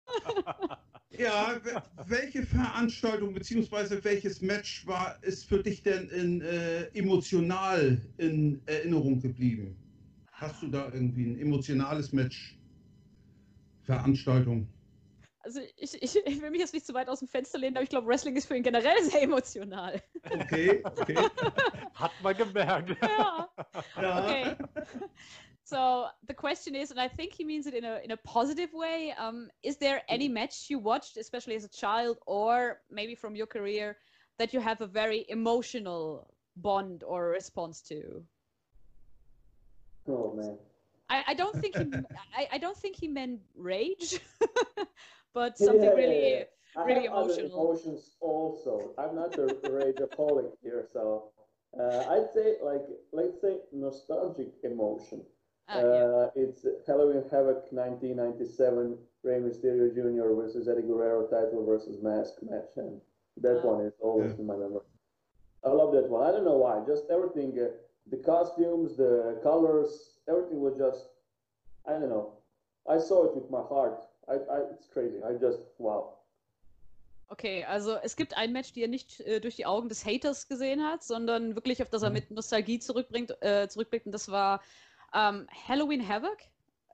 Ja, we- welche Veranstaltung bzw. welches Match war ist für dich denn in, äh, emotional in Erinnerung geblieben? Hast du da irgendwie ein emotionales Match? Veranstaltung? Also ich, ich, ich will mich jetzt nicht zu weit aus dem Fenster lehnen, aber ich glaube, Wrestling ist für ihn generell sehr emotional. Okay, okay. Hat man gemerkt. ja. Ja. Okay. So the question is, and I think he means it in a in a positive way. Um, is there any match you watched, especially as a child, or maybe from your career, that you have a very emotional bond or response to? Oh, man. I, I don't think he I, I don't think he meant rage, but something Yeah, really yeah, yeah. I really have other emotional. emotions also. I'm not a rage rageaholic here, so uh, I'd say like let's say nostalgic emotion. uh, yeah. Uh, it's Halloween Havoc 1997, Rey Mysterio Jr. versus Eddie Guerrero title versus mask match, and that Ah. one is always Yeah. in my memory. I love that one. I don't know why. Just everything. Uh, the costumes, the colors, everything was just, I don't know. I saw it with my heart. I, I it's crazy. I just wow. Okay, also es gibt ein Match, die er nicht äh, durch die Augen des Haters gesehen hat, sondern wirklich auf das er Mhm. mit Nostalgie zurückbringt, äh, zurückblickt. Und das war ähm, Halloween Havoc.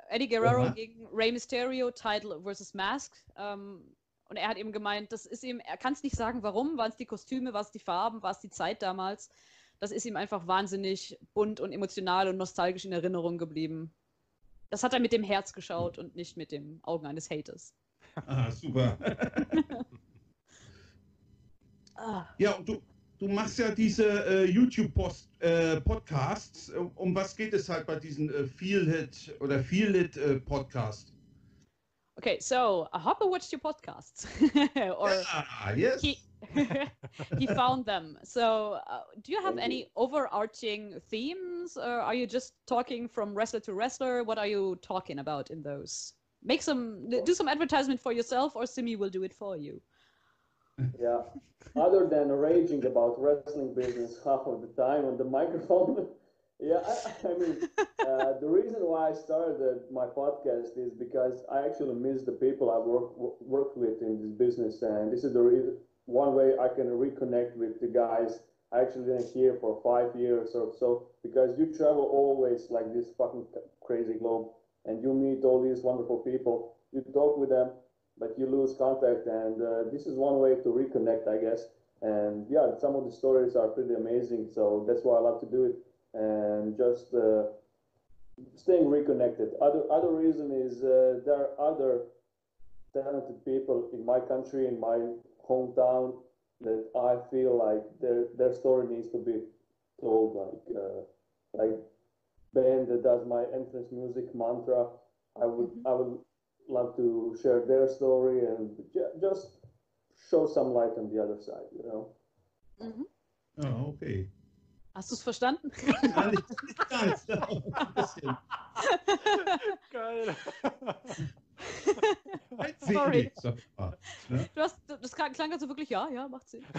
Eddie Guerrero Aha. gegen Rey Mysterio, Title versus Mask. Ähm, und er hat eben gemeint, das ist ihm, er kann es nicht sagen, warum. Waren es die Kostüme, war es die Farben, war es die Zeit damals? Das ist ihm einfach wahnsinnig bunt und emotional und nostalgisch in Erinnerung geblieben. Das hat er mit dem Herz geschaut und nicht mit den Augen eines Haters. Ah, super. Ah. Ja, und du, du machst ja diese äh, YouTube-Podcasts. Äh, um was geht es halt bei diesen äh, Feel-Hit oder Feel-It-Podcast? Okay, so uh, Hopper watched your podcasts, or ah, yes. he he found them. So, uh, do you have any overarching themes, or are you just talking from wrestler to wrestler? What are you talking about in those? Make some, do some advertisement for yourself, or Simi will do it for you. Yeah. Other than raging about wrestling business half of the time on the microphone. yeah, I, I mean, uh, the reason why I started my podcast is because I actually miss the people I work w- worked with in this business, and this is the reason, one way I can reconnect with the guys. I actually didn't hear for five years or so. Because you travel always like this fucking crazy globe, and you meet all these wonderful people. You talk with them, but you lose contact. And uh, this is one way to reconnect i guess. And yeah some of the stories are pretty amazing. So that's why i love to do it. And just uh, staying reconnected. Other other reason is uh, there are other talented people in my country in my hometown that i feel like their their story needs to be told like uh, like band that does my entrance music mantra i would Mhm. i would love to share their story and ju- just show some light on the other side, you know. Mhm. Ah, okay. Hast du es verstanden? Ja, nicht, nicht ganz, ein bisschen. Geil. Sorry. mal, ne? Du hast, das klang klang also wirklich, ja, ja, macht Sinn.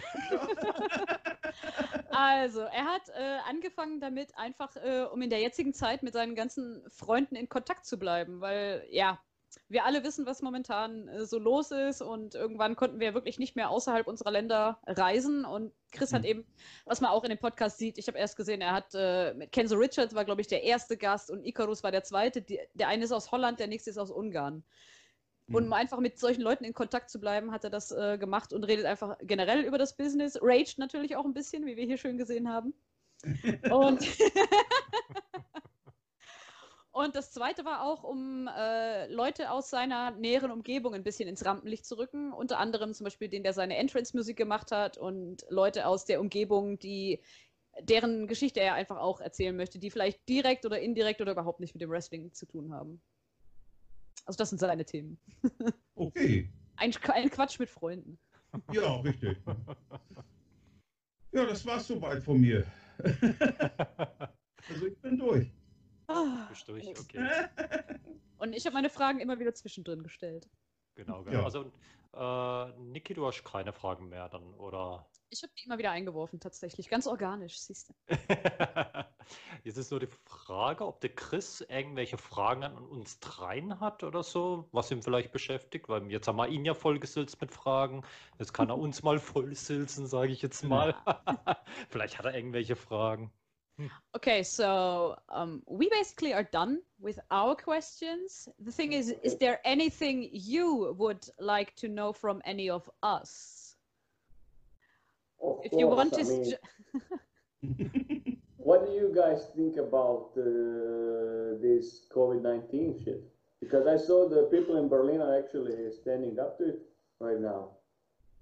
Also, er hat äh, angefangen damit, einfach, äh, um in der jetzigen Zeit mit seinen ganzen Freunden in Kontakt zu bleiben, weil, ja, wir alle wissen, was momentan äh, so los ist und irgendwann konnten wir wirklich nicht mehr außerhalb unserer Länder reisen und Chris hat Mhm. eben, was man auch in dem Podcast sieht, ich habe erst gesehen, er hat äh, mit Kenzo Richards war, glaube ich, der erste Gast und Icarus war der zweite. Die, der eine ist aus Holland, der nächste ist aus Ungarn. Und um Hm. einfach mit solchen Leuten in Kontakt zu bleiben, hat er das äh, gemacht und redet einfach generell über das Business. Raged natürlich auch ein bisschen, wie wir hier schön gesehen haben. Und, und das zweite war auch, um äh, Leute aus seiner näheren Umgebung ein bisschen ins Rampenlicht zu rücken. Unter anderem zum Beispiel den, der seine Entrance-Musik gemacht hat und Leute aus der Umgebung, die deren Geschichte er einfach auch erzählen möchte, die vielleicht direkt oder indirekt oder überhaupt nicht mit dem Wrestling zu tun haben. Also das sind seine Themen. Okay, Ein, ein Quatsch mit Freunden. ja, richtig. Ja, das war's soweit von mir. Also ich bin durch. Ah, durch, okay. Und ich habe meine Fragen immer wieder zwischendrin gestellt. Genau, genau. Ja. Also, äh, Niki, du hast keine Fragen mehr dann, oder? Ich habe die immer wieder eingeworfen, tatsächlich. Ganz organisch, siehst du. Jetzt ist nur die Frage, ob der Chris irgendwelche Fragen an uns dreien hat oder so, was ihn vielleicht beschäftigt, weil jetzt haben wir ihn ja vollgesülzt mit Fragen. Jetzt kann er uns mal vollsülzen, sage ich jetzt mal. Vielleicht hat er irgendwelche Fragen. Okay, so um, we basically are done with our questions. The thing is, is there anything you would like to know from any of us? Of If you want I to. mean, ju- what do you guys think about uh, this COVID 19 shit? Because I saw the people in Berlin are actually standing up to it right now.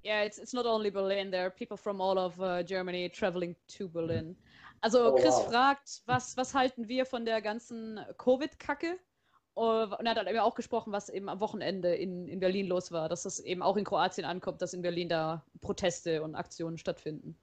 Yeah, it's it's not only Berlin. There are people from all of uh, Germany traveling to Berlin. Also Oh, Chris wow. fragt, was was halten wir von der ganzen Covid-Kacke? Und er hat eben auch gesprochen, was eben am Wochenende in, in Berlin los war, dass es eben auch in Kroatien ankommt, dass in Berlin da Proteste und Aktionen stattfinden.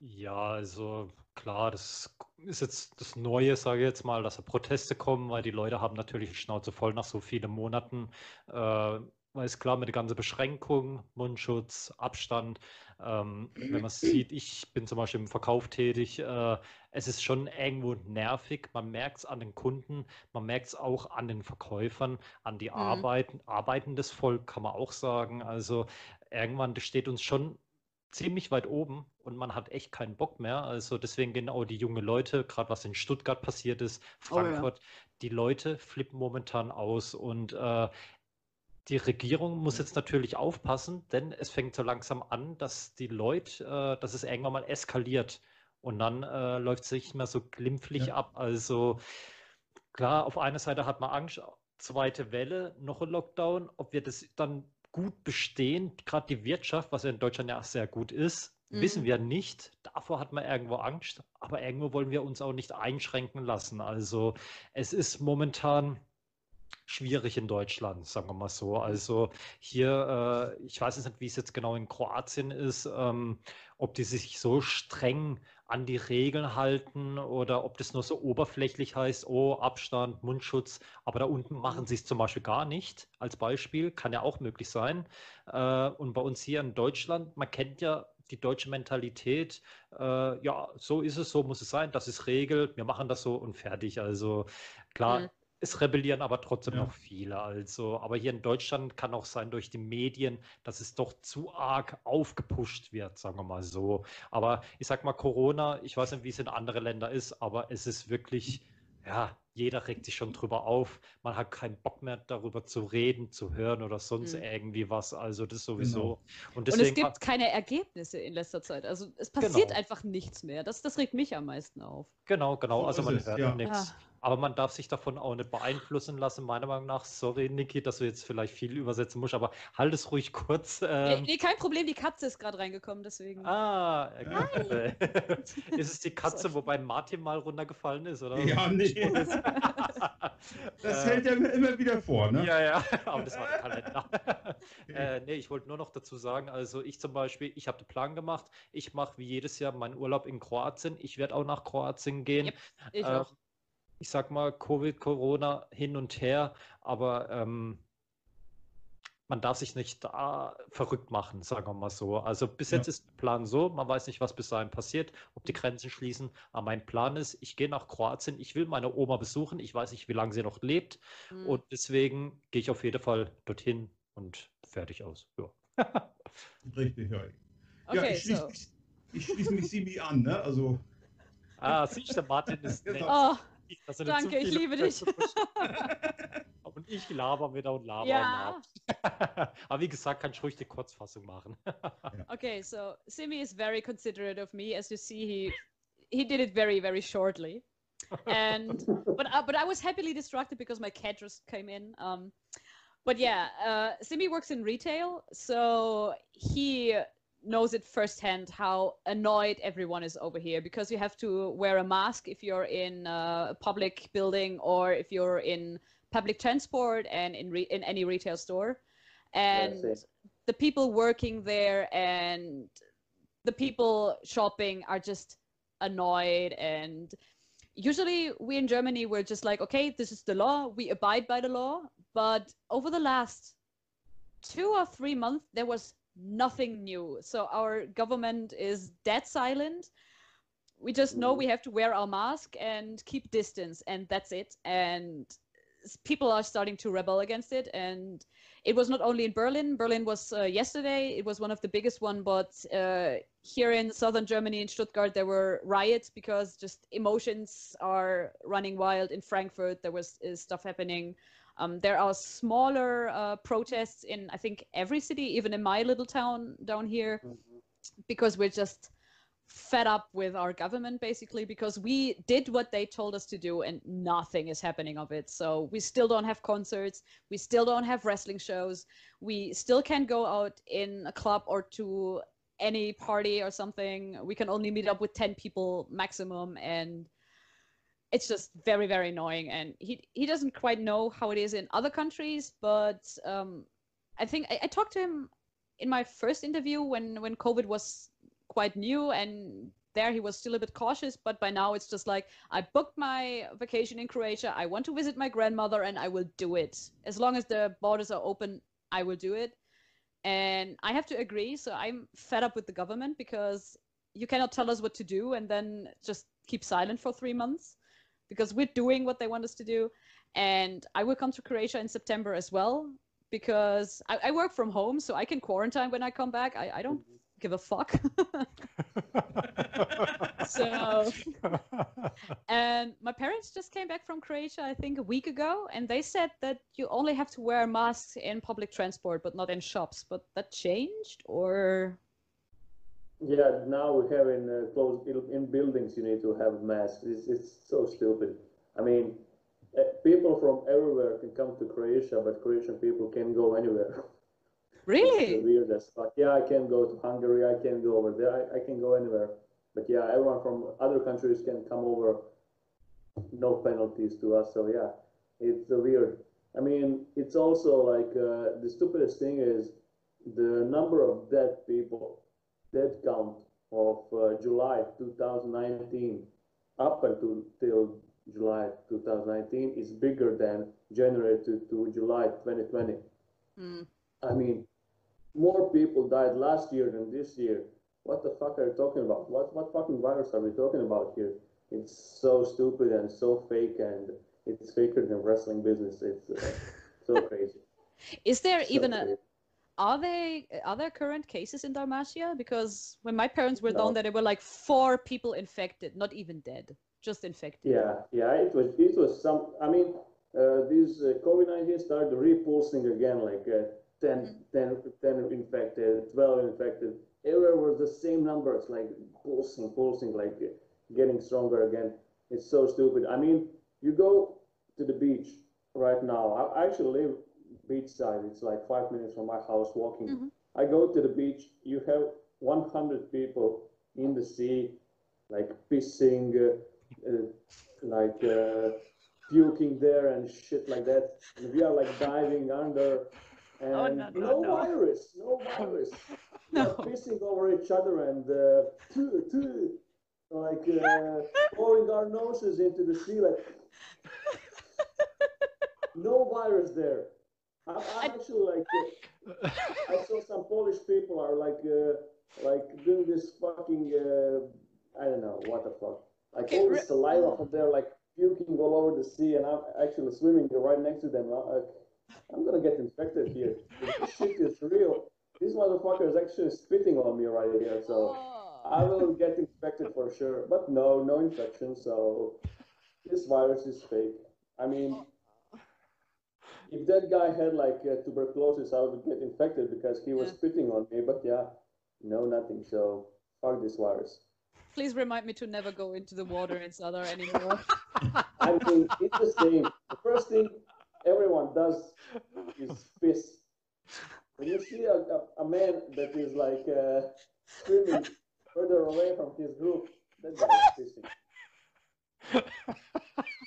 Ja, also klar, das ist jetzt das Neue, sage ich jetzt mal, dass da Proteste kommen, weil die Leute haben natürlich die Schnauze voll nach so vielen Monaten äh, weil es klar mit der ganzen Beschränkung, Mundschutz, Abstand, ähm, wenn man sieht, ich bin zum Beispiel im Verkauf tätig, äh, es ist schon irgendwo nervig. Man merkt es an den Kunden, man merkt es auch an den Verkäufern, an die Mhm. Arbeiten, arbeitendes Volk, kann man auch sagen. Also irgendwann steht uns schon ziemlich weit oben und man hat echt keinen Bock mehr. Also deswegen gehen auch die jungen Leute, gerade was in Stuttgart passiert ist, Oh ja. Frankfurt, die Leute flippen momentan aus und äh, die Regierung muss jetzt natürlich aufpassen, denn es fängt so langsam an, dass die Leute, äh, dass es irgendwann mal eskaliert und dann äh, läuft es nicht mehr so glimpflich Ja. ab. Also klar, auf einer Seite hat man Angst, zweite Welle, noch ein Lockdown, ob wir das dann gut bestehen, gerade die Wirtschaft, was ja in Deutschland ja sehr gut ist, wissen Mhm. wir nicht. Davor hat man irgendwo Angst, aber irgendwo wollen wir uns auch nicht einschränken lassen. Also es ist momentan schwierig in Deutschland, sagen wir mal so. Also hier, äh, ich weiß jetzt nicht, wie es jetzt genau in Kroatien ist, ähm, ob die sich so streng an die Regeln halten oder ob das nur so oberflächlich heißt, oh, Abstand, Mundschutz, aber da unten machen sie es zum Beispiel gar nicht, als Beispiel, kann ja auch möglich sein. Äh, und bei uns hier in Deutschland, man kennt ja die deutsche Mentalität, äh, ja, so ist es, so muss es sein, das ist Regel, wir machen das so und fertig. Also klar, Mhm. Es rebellieren aber trotzdem Ja. noch viele. Also, aber hier in Deutschland kann auch sein durch die Medien, dass es doch zu arg aufgepusht wird, sagen wir mal so. Aber ich sag mal, Corona, ich weiß nicht, wie es in anderen Ländern ist, aber es ist wirklich, ja, jeder regt sich schon drüber auf. Man hat keinen Bock mehr darüber zu reden, zu hören oder sonst Mhm. irgendwie was. Also das sowieso. Genau. Und Und es deswegen gibt keine Ergebnisse in letzter Zeit. Also es passiert Genau. einfach nichts mehr. Das, das regt mich am meisten auf. Genau, genau. So Also man es, hört ja. nichts. Ja. Aber man darf sich davon auch nicht beeinflussen lassen, meiner Meinung nach. Sorry, Niki, dass du jetzt vielleicht viel übersetzen musst, aber halt es ruhig kurz. Nee, Ähm, nee, kein Problem, die Katze ist gerade reingekommen, deswegen. ah, äh, Nein. ist es die Katze, wobei Martin mal runtergefallen ist, oder? Ja, nee. Das Äh, hält er mir immer wieder vor, ne? Ja, ja, aber das war der Kalender. äh, nee, ich wollte nur noch dazu sagen, also ich zum Beispiel, ich habe den Plan gemacht, ich mache wie jedes Jahr meinen Urlaub in Kroatien. Ich werde auch nach Kroatien gehen. Yep, Ich Ähm, auch. Ich sag mal, Covid, Corona hin und her, aber ähm, man darf sich nicht da verrückt machen, sagen wir mal so. Also bis Ja. jetzt ist der Plan so, man weiß nicht, was bis dahin passiert, ob die Grenzen schließen, aber mein Plan ist, ich gehe nach Kroatien, ich will meine Oma besuchen, ich weiß nicht, wie lange sie noch lebt Hm. und deswegen gehe ich auf jeden Fall dorthin und fertig aus. Ja. Richtig, ja. ja Okay, ich schließe so. mich, ich schließe mich Simi an, ne? Also, Ah, siehst du, der Martin ist Genau. nett. Oh, dass er danke, ich liebe dich. Und ich laber wieder und laber Ja. und laber. Aber wie gesagt, kann ich ruhig die Kurzfassung machen. okay, so Simi is very considerate of me. As you see, he he did it very, very shortly. And but uh, but I was happily distracted because my cat just came in. Um, but yeah, uh, Simi works in retail, so he knows it firsthand how annoyed everyone is over here because you have to wear a mask if you're in a public building or if you're in public transport and in re- in any retail store, and the people working there and the people shopping are just annoyed. And usually we in germany we're just like okay this is the law. We abide by the law. But over the last two or three months there was nothing new. So our government is dead silent. We just know we have to wear our mask and keep distance and that's it. And people are starting to rebel against it. And it was not only in berlin. Berlin was uh, yesterday. It was one of the biggest one but uh, here in southern germany in stuttgart there were riots because just emotions are running wild. In frankfurt there was uh, stuff happening um, there are smaller uh, protests in i think every city even in my little town down here Mhm. because we're just fed up with our government basically because we did what they told us to do and nothing is happening of it. So we still don't have concerts. We still don't have wrestling shows. We still can't go out in a club or to any party or something. We can only meet up with 10 people maximum and it's just very very annoying and he he doesn't quite know how it is in other countries but um i think i, I talked to him in my first interview when when covid was quite new and there he was still a bit cautious but by now it's just like i booked my vacation in croatia i want to visit my grandmother and i will do it as long as the borders are open I will do it. And I have to agree. So I'm fed up with the government because you cannot tell us what to do and then just keep silent for three months because we're doing what they want us to do. And I will come to Croatia in September as well because I, I work from home, so I can quarantine when I come back. I, I don't give a fuck. so, and my parents just came back from Croatia, I think, a week ago, and they said that you only have to wear masks in public transport, but not in shops. But that changed, or Yeah, now we have in uh, closed in buildings you need to have masks. It's, it's so stupid. I mean, uh, people from everywhere can come to Croatia, but Croatian people can't go anywhere. really? It's weird as fuck. Yeah, I can go to Hungary. I can go over there. I, I can go anywhere. But yeah, everyone from other countries can come over. No penalties to us. So yeah, it's uh, weird. I mean, it's also like uh, the stupidest thing is the number of dead people, dead count of uh, July 2019 up until till July 2019 is bigger than January to, to July 2020. Hmm. I mean, more people died last year than this year. What the fuck are you talking about? What what fucking virus are we talking about here? It's so stupid and so fake, and it's faker than wrestling business. It's uh, so crazy. Is there So even a crazy. Are they are there current cases in Dalmatia? Because when my parents were No. down there, there were like four people infected, not even dead, just infected. Yeah, yeah, it was it was some. I mean, uh, this uh, COVID nineteen started repulsing again, like uh, 10, 10, 10 infected, twelve infected. Everywhere was the same numbers, like pulsing, pulsing, like uh, getting stronger again. It's so stupid. I mean, you go to the beach right now. I actually live beachside. It's like five minutes from my house walking. Mhm. I go to the beach. You have 100 people in the sea, like pissing, uh, uh, like uh, puking there and shit like that. And we are like diving under, and Oh, no, no, no. virus, no virus. No. pissing over each other and uh, tu- tu- like uh, pouring our noses into the sea, like no virus there. I'm, I'm actually like. Uh, I saw some Polish people are like uh, like doing this fucking uh, I don't know what the fuck like Okay, all this saliva from there like puking all over the sea and I'm actually swimming right next to them. I, I'm gonna get infected here. This shit is real. This motherfucker is actually spitting on me right here, so I will get infected for sure. But no, no infection. So this virus is fake. I mean, if that guy had like uh, tuberculosis, I would get infected because he was Yeah. spitting on me. But yeah, no, nothing. So fuck this virus. Please remind me to never go into the water in Sadar anymore. I mean, it's the same. The first thing everyone does is piss. When you see a, a, a man that is like uh, swimming further away from his group, that guy is pissing.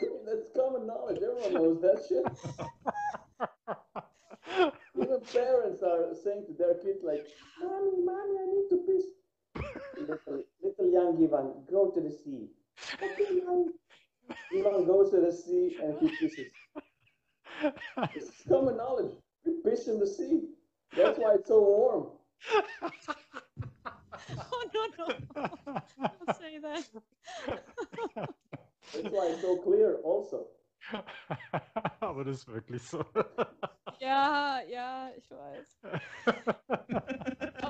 I mean, that's common knowledge. Everyone knows that shit. Even parents are saying to their kids like, "Mommy, mommy, I need to piss." Little, little young Ivan, go to the sea. Okay, young. Ivan goes to the sea and he pisses. It's common knowledge. You piss in the sea. That's why it's so warm. oh no no! Don't say that. That's why it's so clear. Also, Aber das ist wirklich so. Ja, ja, ich weiß.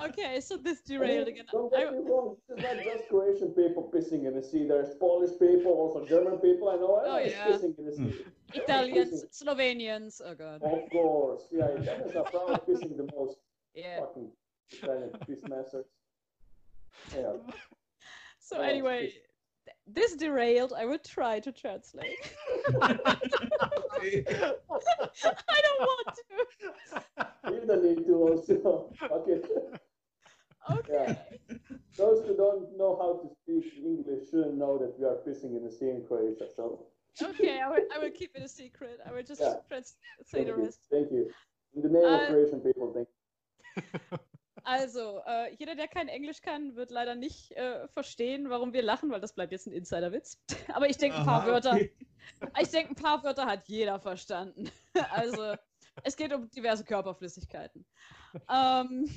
Okay, so this derailed again. don't I- get me wrong. This is not just Croatian people pissing in the sea. There's Polish people, also German people. I know oh, everyone's yeah. pissing in the sea. Italians, Slovenians. Oh god. Of course, yeah. Italians are probably pissing the most. Yeah. Fucking Italian piss masters. Yeah. So Oh, anyway, th- this derailed. I will try to translate. I don't want to. You don't need to also. Okay. Okay. Those who don't know how to speak English shouldn't know that we are pissing in the sea in Croatia. So Okay, I will, I will keep it a secret. I will just Yeah. trans- say thank the you. rest. Thank you. In the name of Uh, Croatian people, thank Also, äh, jeder, der kein Englisch kann, wird leider nicht äh, verstehen, warum wir lachen, weil das bleibt jetzt ein Insiderwitz. Aber ich denke, ein paar Aha, Wörter, okay. ich denke, ein paar Wörter hat jeder verstanden. Also, Es geht um diverse Körperflüssigkeiten. ähm,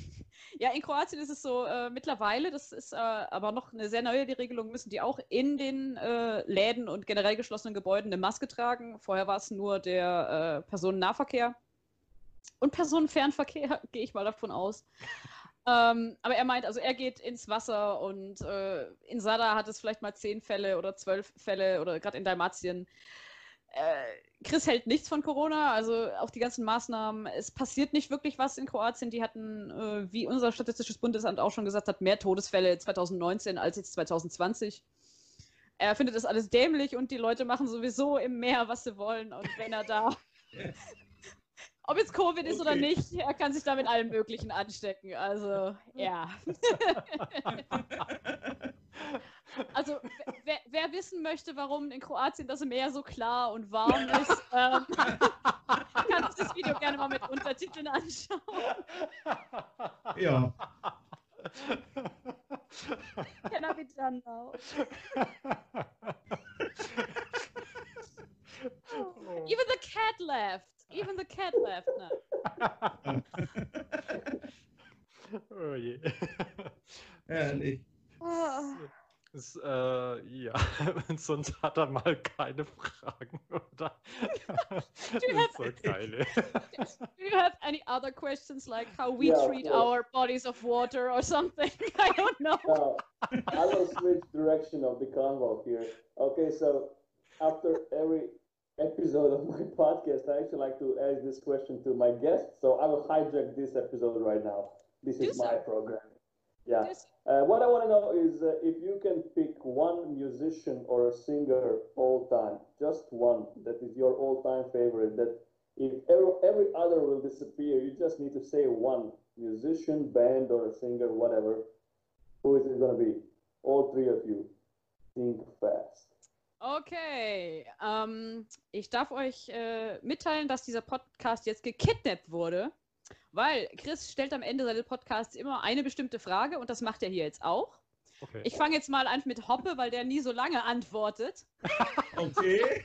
ja, in Kroatien ist es so, äh, mittlerweile, das ist äh, aber noch eine sehr neue die Regelung, müssen die auch in den äh, Läden und generell geschlossenen Gebäuden eine Maske tragen. Vorher war es nur der äh, Personennahverkehr und Personenfernverkehr, gehe ich mal davon aus. Ähm, aber er meint, also er geht ins Wasser und äh, in Sada hat es vielleicht mal zehn Fälle oder zwölf Fälle oder gerade in Dalmatien. Äh, Chris hält nichts von Corona, also auch die ganzen Maßnahmen. Es passiert nicht wirklich was in Kroatien. Die hatten, äh, wie unser Statistisches Bundesamt auch schon gesagt hat, mehr Todesfälle 2019 als jetzt 2020. Er findet das alles dämlich und die Leute machen sowieso im Meer, was sie wollen. Und wenn er da ob jetzt Covid ist okay. oder nicht, er kann sich da mit allem Möglichen anstecken. Also, ja. also, wer, wer, wissen möchte, warum in Kroatien das Meer so klar und warm ist, ähm, kann sich das Video gerne mal mit Untertiteln anschauen. Ja. Can I be done now? Even the cat laughed. Even the cat laughed now. oh je. Herrlich. Oh. Das, äh, ja, sonst hat er mal keine Fragen, oder? Do you, have, so geil. do you have any other questions like how we Yeah, treat course. our bodies of water or something? I don't know. Now, I will switch direction of the convo here. Okay, so after every episode of my podcast, I actually like to ask this question to my guests. So I will hijack this episode right now. This is my program. Yeah. Uh, what I want to know is uh, if you can pick one musician or a singer all time, just one that is your all time favorite, that if every, every other will disappear, you just need to say one musician, band, or a singer, whatever. Who is it going to be? All three of you. Think fast. Okay, ähm, ich darf euch äh, mitteilen, dass dieser Podcast jetzt gekidnappt wurde, weil Chris stellt am Ende seines Podcasts immer eine bestimmte Frage und das macht er hier jetzt auch. Okay. Ich fange jetzt mal an mit Hoppe, weil der nie so lange antwortet Okay.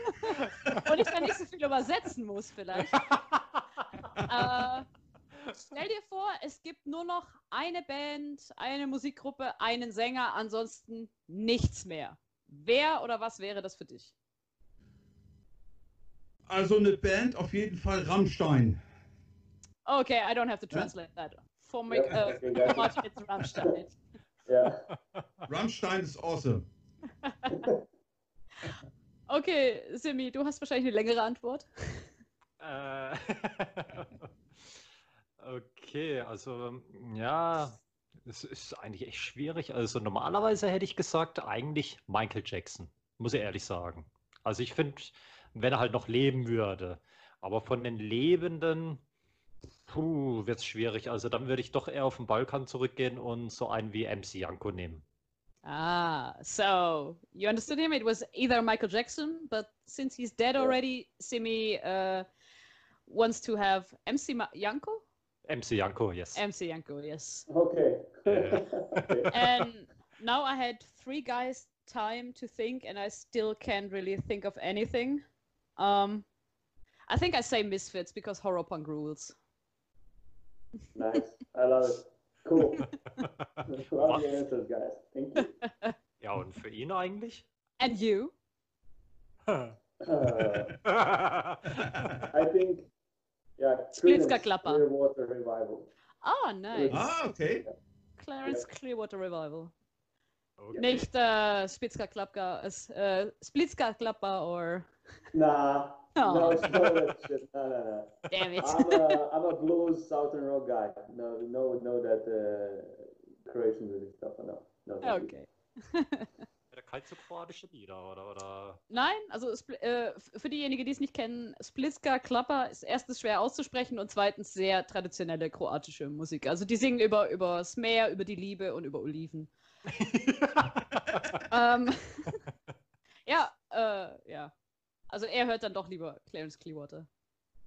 und ich dann nicht so viel übersetzen muss vielleicht. äh, stell dir vor, es gibt nur noch eine Band, eine Musikgruppe, einen Sänger, ansonsten nichts mehr. Wer oder was wäre das für dich? Also eine Band auf jeden Fall Rammstein. Okay, I don't have to translate that. For me, Yeah, uh, for it's Rammstein. Yeah. Rammstein ist awesome. Okay, Simi, du hast wahrscheinlich eine längere Antwort. Äh, okay, also ja, es ist eigentlich echt schwierig. Also normalerweise hätte ich gesagt, eigentlich Michael Jackson, muss ich ehrlich sagen. Also ich finde, wenn er halt noch leben würde. Aber von den Lebenden, puh, wird es schwierig. Also dann würde ich doch eher auf den Balkan zurückgehen und so einen wie MC Janko nehmen. Ah, so you understood him? It was either Michael Jackson, but since he's dead already, Simi uh, wants to have MC Ma- Yanko? MC Janko, yes. MC Yanko, yes. Okay. Yeah. okay. and now I had three guys time to think, and I still can't really think of anything. Um, I think I say Misfits because horror punk rules. Nice. I love it. Cool. love the answers, guys. Thank you. Ja, und für ihn eigentlich? And you? Uh, I think, yeah, Splitska Creedence Klapper. Clearwater Revival. Ah, nice. Ah, okay. Clarence Clearwater Revival. Okay. Nicht äh, Spitzka Klapka, es, äh, Splitska Klappa or. Nah, Oh. no, it's no that shit. No, no, no. Damn it. I'm a, I'm a blues southern rock guy. No, no, no that uh, Croatian music stuff. No, no. Okay. Kein so kroatische Lieder, oder? oder? Nein, also äh, für diejenigen, die es nicht kennen, Splitska Klappa ist erstens schwer auszusprechen und zweitens sehr traditionelle kroatische Musik. Also die singen über, über das Meer, über die Liebe und über Oliven. ähm, ja, äh, ja. Also er hört dann doch lieber Clarence Clearwater.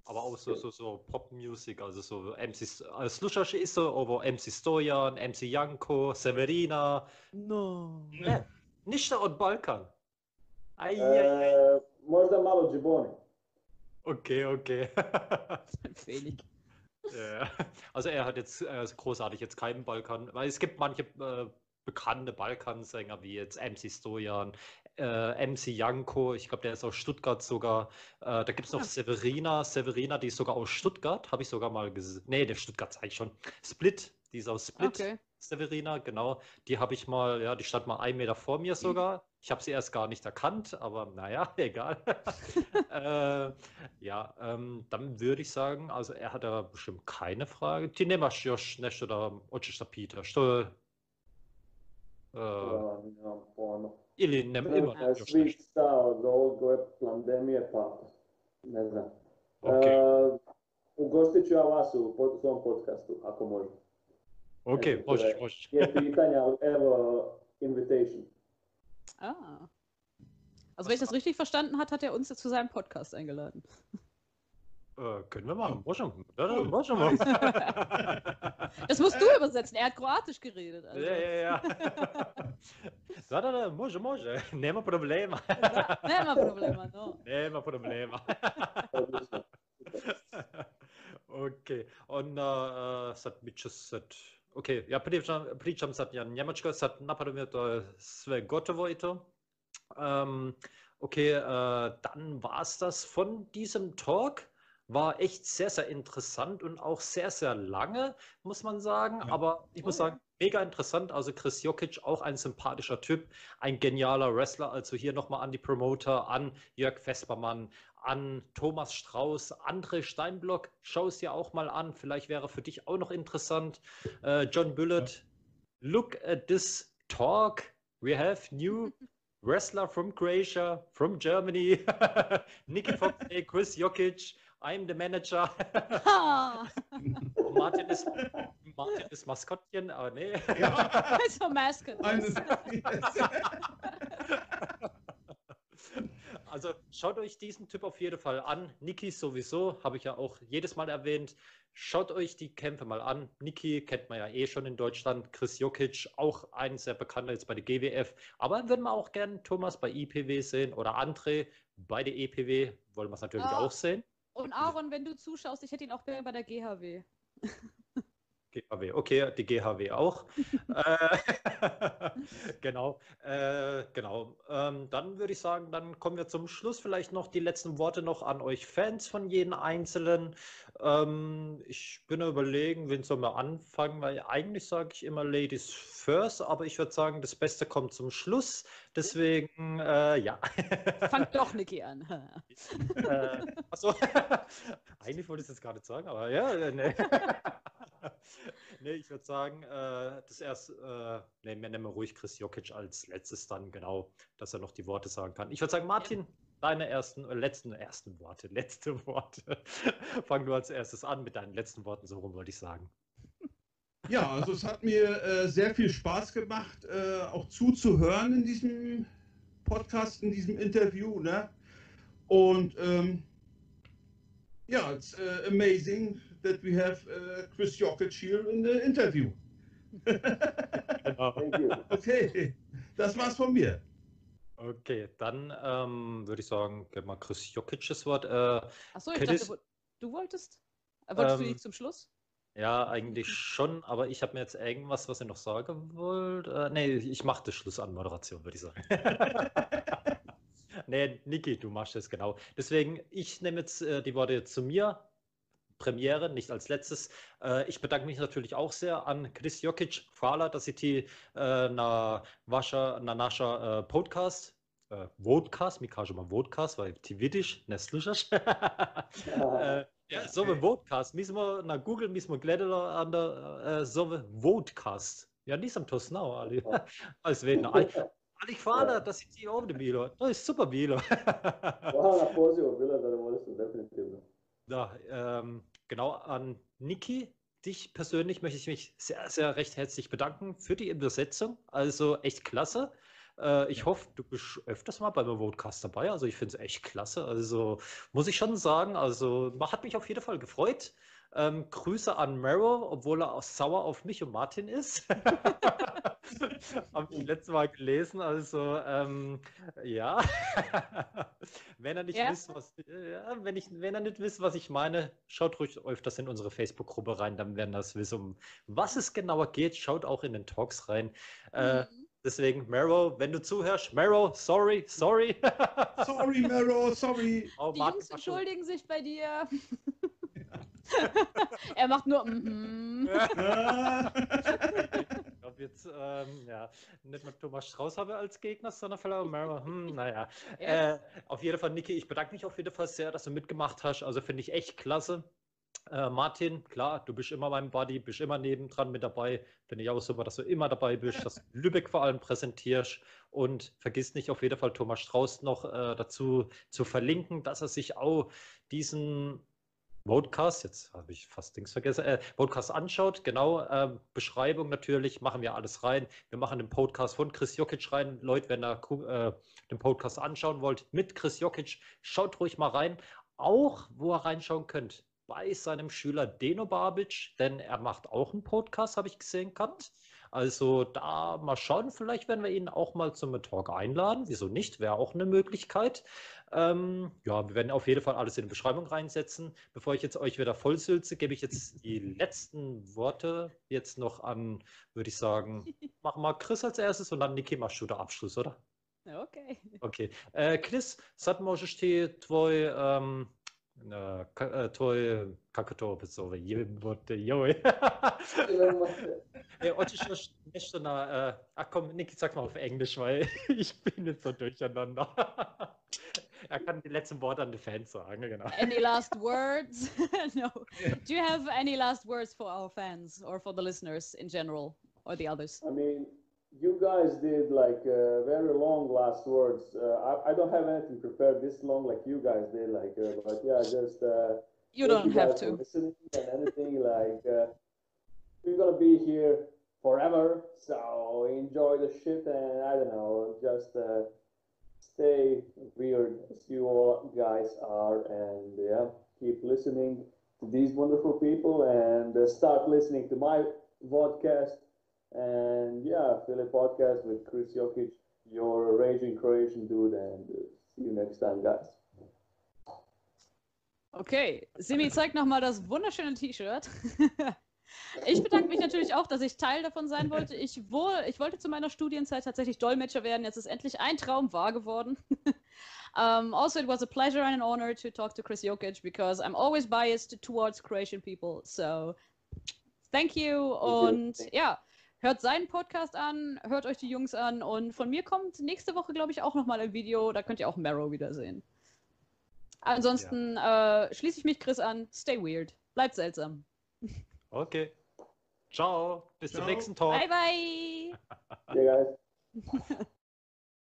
Aber auch so, so, so Pop-Music, also so MC, uh, slušaš isto ovo MC Stojan, MC Janko, Severina, No. ne, ništa od Balkan. Aj, aj, aj. Uh, možda malo Džiboni. Okay, okay. Wenig. Ja. Also er hat jetzt äh, großartig jetzt keinen Balkan, weil es gibt manche äh, bekannte Balkansänger wie jetzt MC Stojan, äh, MC Janko, ich glaube, der ist aus Stuttgart sogar. Äh, da gibt es noch Ah. Severina, Severina, die ist sogar aus Stuttgart, habe ich sogar mal gesehen. Nee, der Stuttgart sag ich schon. Split, die ist aus Split. Okay. Severina, genau. Die habe ich mal, ja, die stand mal einen Meter vor mir sogar. Ich habe sie erst gar nicht erkannt, aber naja, egal. äh, ja, ähm, dann würde ich sagen, also er hat da bestimmt keine Frage. Nemaš još nešto da hoćeš da pitaš? Što je, uh, Ja, pojma. ili ne, Ne nešto? stao od ovog ove pandemije, pa ne znam. Ok, E, ugostit ću ja vas u svom podcastu, ako može. Ok, eto, možeš, je- možeš. Je pitanja, evo, invitation. Ah. Also wenn ich das richtig verstanden hat, hat er uns zu seinem Podcast eingeladen. Äh, können wir machen. Da, da, Cool. možemo. Das musst du übersetzen. Er hat Kroatisch geredet. Also. Ja, ja, ja. Da, da, da, može, može. Nema problema. Nema problema, no. Nema problema. Odlično. ok, onda uh, sad bit će sad, ok, ja pričam, pričam sad ja njemačko, sad napadam to je sve gotovo i to. Ähm, okay, äh, dann war es das von diesem Talk. War echt sehr, sehr interessant und auch sehr, sehr lange, muss man sagen. Ja. Aber ich muss Oh sagen, mega interessant. Also Chris Jokic, auch ein sympathischer Typ, ein genialer Wrestler. Also hier nochmal an die Promoter, an Jörg Vespermann, an Thomas Strauß, André Steinblock. Schau es dir auch mal an. Vielleicht wäre für dich auch noch interessant. Äh, John Bullitt, look at this talk. We have new wrestler from Croatia, from Germany. Nicky Fox, Chris Jokic. I'm the manager. Ha! Martin ist, Martin ist Maskottchen, aber nee. Ja, Also Mascot. eines, Also schaut euch diesen Typ auf jeden Fall an. Niki sowieso, habe ich ja auch jedes Mal erwähnt. Schaut euch die Kämpfe mal an. Niki kennt man ja eh schon in Deutschland. Chris Jokic, auch ein sehr bekannter jetzt bei der GWF. Aber würden wir auch gerne Thomas bei IPW sehen oder André bei der EPW. Wollen wir es natürlich Ah. auch sehen. Und Aaron, wenn du zuschaust, ich hätte ihn auch gerne bei der GHW. GHW, okay, die GHW auch. äh, genau, äh, genau. Ähm, dann würde ich sagen, dann kommen wir zum Schluss. Vielleicht noch die letzten Worte noch an euch Fans von jedem Einzelnen. Ähm, ich bin überlegen, wen sollen wir anfangen, weil eigentlich sage ich immer Ladies first, aber ich würde sagen, das Beste kommt zum Schluss. Deswegen, äh, ja. Fang doch Niki an. äh, achso, eigentlich wollte ich es jetzt gar nicht sagen, aber ja, äh, nee. ich würde sagen, äh, das erst, äh, nee, wir nehmen ruhig Chris Jokic als letztes dann, genau, dass er noch die Worte sagen kann. Ich würde sagen, Martin, deine ersten, äh, letzten, ersten Worte, letzte Worte. Fang du als erstes an mit deinen letzten Worten, so rum wollte ich sagen. ja, also es hat mir äh, sehr viel Spaß gemacht, äh, auch zuzuhören in diesem Podcast, in diesem Interview. Ne? Und ähm, ja, it's uh, amazing that we have uh, Chris Jokic here in the interview. Genau. Okay, das war's von mir. Okay, dann ähm, würde ich sagen, gib mal Chris Jokic das Wort. Äh, Achso, ich Chris- dachte, du wolltest? Äh, Wolltest du Ähm, nicht zum Schluss? Ja, eigentlich schon, aber ich habe mir jetzt irgendwas, was ihr noch sagen wollt. Äh, nee, ich mache das Schluss an Moderation, würde ich sagen. nee, Niki, du machst es genau. Deswegen, ich nehme jetzt äh, die Worte zu mir. Premiere, nicht als letztes. Äh, ich bedanke mich natürlich auch sehr an Chris Jokic, hvala da si ti äh, na, vaša, na naša äh, podcast, äh, vodcast, mi kažemo vodcast, weil ti vidiš, ne slušaš. Äh, ja, zove Vodcast. Mi smo na Google, mi smo gledali, onda uh, zove Vodcast. Ja nisam to znao, ali, ali svejedno. Ali, ali hvala da si ti ovdje bilo. To je super bilo. Hvala na pozivu, bilo je zadovoljstvo, definitivno. Da, ähm, genau an Niki. Dich persönlich möchte ich mich sehr, sehr recht herzlich bedanken für die Übersetzung. Also echt klasse. Äh, ich hoffe, du bist öfters mal beim Vodcast dabei. Also ich finde es echt klasse. Also muss ich schon sagen, also hat mich auf jeden Fall gefreut. Ähm, Grüße an Mero, obwohl er auch sauer auf mich und Martin ist. Habe ich letztes Mal gelesen. Also, ähm, ja. wenn er nicht Ja. wisst, was, ja, wenn, ich, wenn er nicht wisst, was ich meine, schaut ruhig öfters in unsere Facebook-Gruppe rein, dann werden das wissen, um was es genauer geht. Schaut auch in den Talks rein. Äh, Mhm. deswegen, Mero, wenn du zuhörst, Mero, sorry, sorry. Sorry, Mero, sorry. Oh, Die Martin Jungs entschuldigen sich bei dir. er macht nur mhm. Ah. Ich glaube jetzt, ähm, ja, nicht mal Thomas Strauß habe als Gegner, sondern vielleicht Mara. Hm, naja. Ja. Äh, auf jeden Fall, Niki, ich bedanke mich auf jeden Fall sehr, dass du mitgemacht hast. Also finde ich echt klasse. Äh, Martin, klar, du bist immer mein Buddy, bist immer nebendran mit dabei. Finde ich auch super, dass du immer dabei bist, dass du Lübeck vor allem präsentierst. Und vergiss nicht auf jeden Fall Thomas Strauß noch äh, dazu zu verlinken, dass er sich auch diesen Podcast, jetzt habe ich fast Dings vergessen, äh, Podcast anschaut, genau, ähm, Beschreibung natürlich, machen wir alles rein. Wir machen den Podcast von Chris Jokic rein. Leute, wenn ihr äh, den Podcast anschauen wollt mit Chris Jokic, schaut ruhig mal rein. Auch, wo ihr reinschauen könnt, bei seinem Schüler Deno Babic, denn er macht auch einen Podcast, habe ich gesehen gehabt. Also da mal schauen, vielleicht werden wir ihn auch mal zum Talk einladen. Wieso nicht? Wäre auch eine Möglichkeit. Ähm, ja, wir werden auf jeden Fall alles in die Beschreibung reinsetzen. Bevor ich jetzt euch wieder vollsülze, gebe ich jetzt die letzten Worte jetzt noch an, würde ich sagen, machen mal Chris als erstes und dann Niki machst du den Abschluss, oder? Okay. Okay. Äh, Chris, sad možeš ti tvoj ähm, No, to je, kako to opisovali, jebote, ja, nicht äh, ach komm, Niki, sag mal auf Englisch, weil ich bin jetzt so durcheinander. er kann die letzten Worte an die Fans sagen, genau. Any last words? no. Do you have any last words for our fans or for the listeners in general or the others? I mean, you guys did like uh, very long last words. Uh, I, I don't have anything prepared this long like you guys did. Like, uh, but yeah, just uh, You don't have to. listening and anything. like, uh, we're gonna be here forever, so enjoy the shit and I don't know, just uh, stay weird as you all guys are, and yeah, keep listening to these wonderful people and uh, start listening to my podcast and yeah, Philip podcast with Chris Jokic, your raging Croatian dude, and uh, see you next time, guys. Okay, Simi zeigt nochmal das wunderschöne T-Shirt. Ich bedanke mich natürlich auch, dass ich Teil davon sein wollte. Ich, wo, ich wollte zu meiner Studienzeit tatsächlich Dolmetscher werden. Jetzt ist endlich ein Traum wahr geworden. um, also, it was a pleasure and an honor to talk to Chris Jokic because I'm always biased towards Croatian people. So, thank you. Und ja, hört seinen Podcast an, hört euch die Jungs an. Und von mir kommt nächste Woche, glaube ich, auch nochmal ein Video. Da könnt ihr auch Marrow wiedersehen. Ansonsten äh, schließe ich mich Chris an. Stay weird. Bleibt seltsam. Okay. Ciao, bis zum Ciao. nächsten Talk. Bye, bye. Yeah, guys.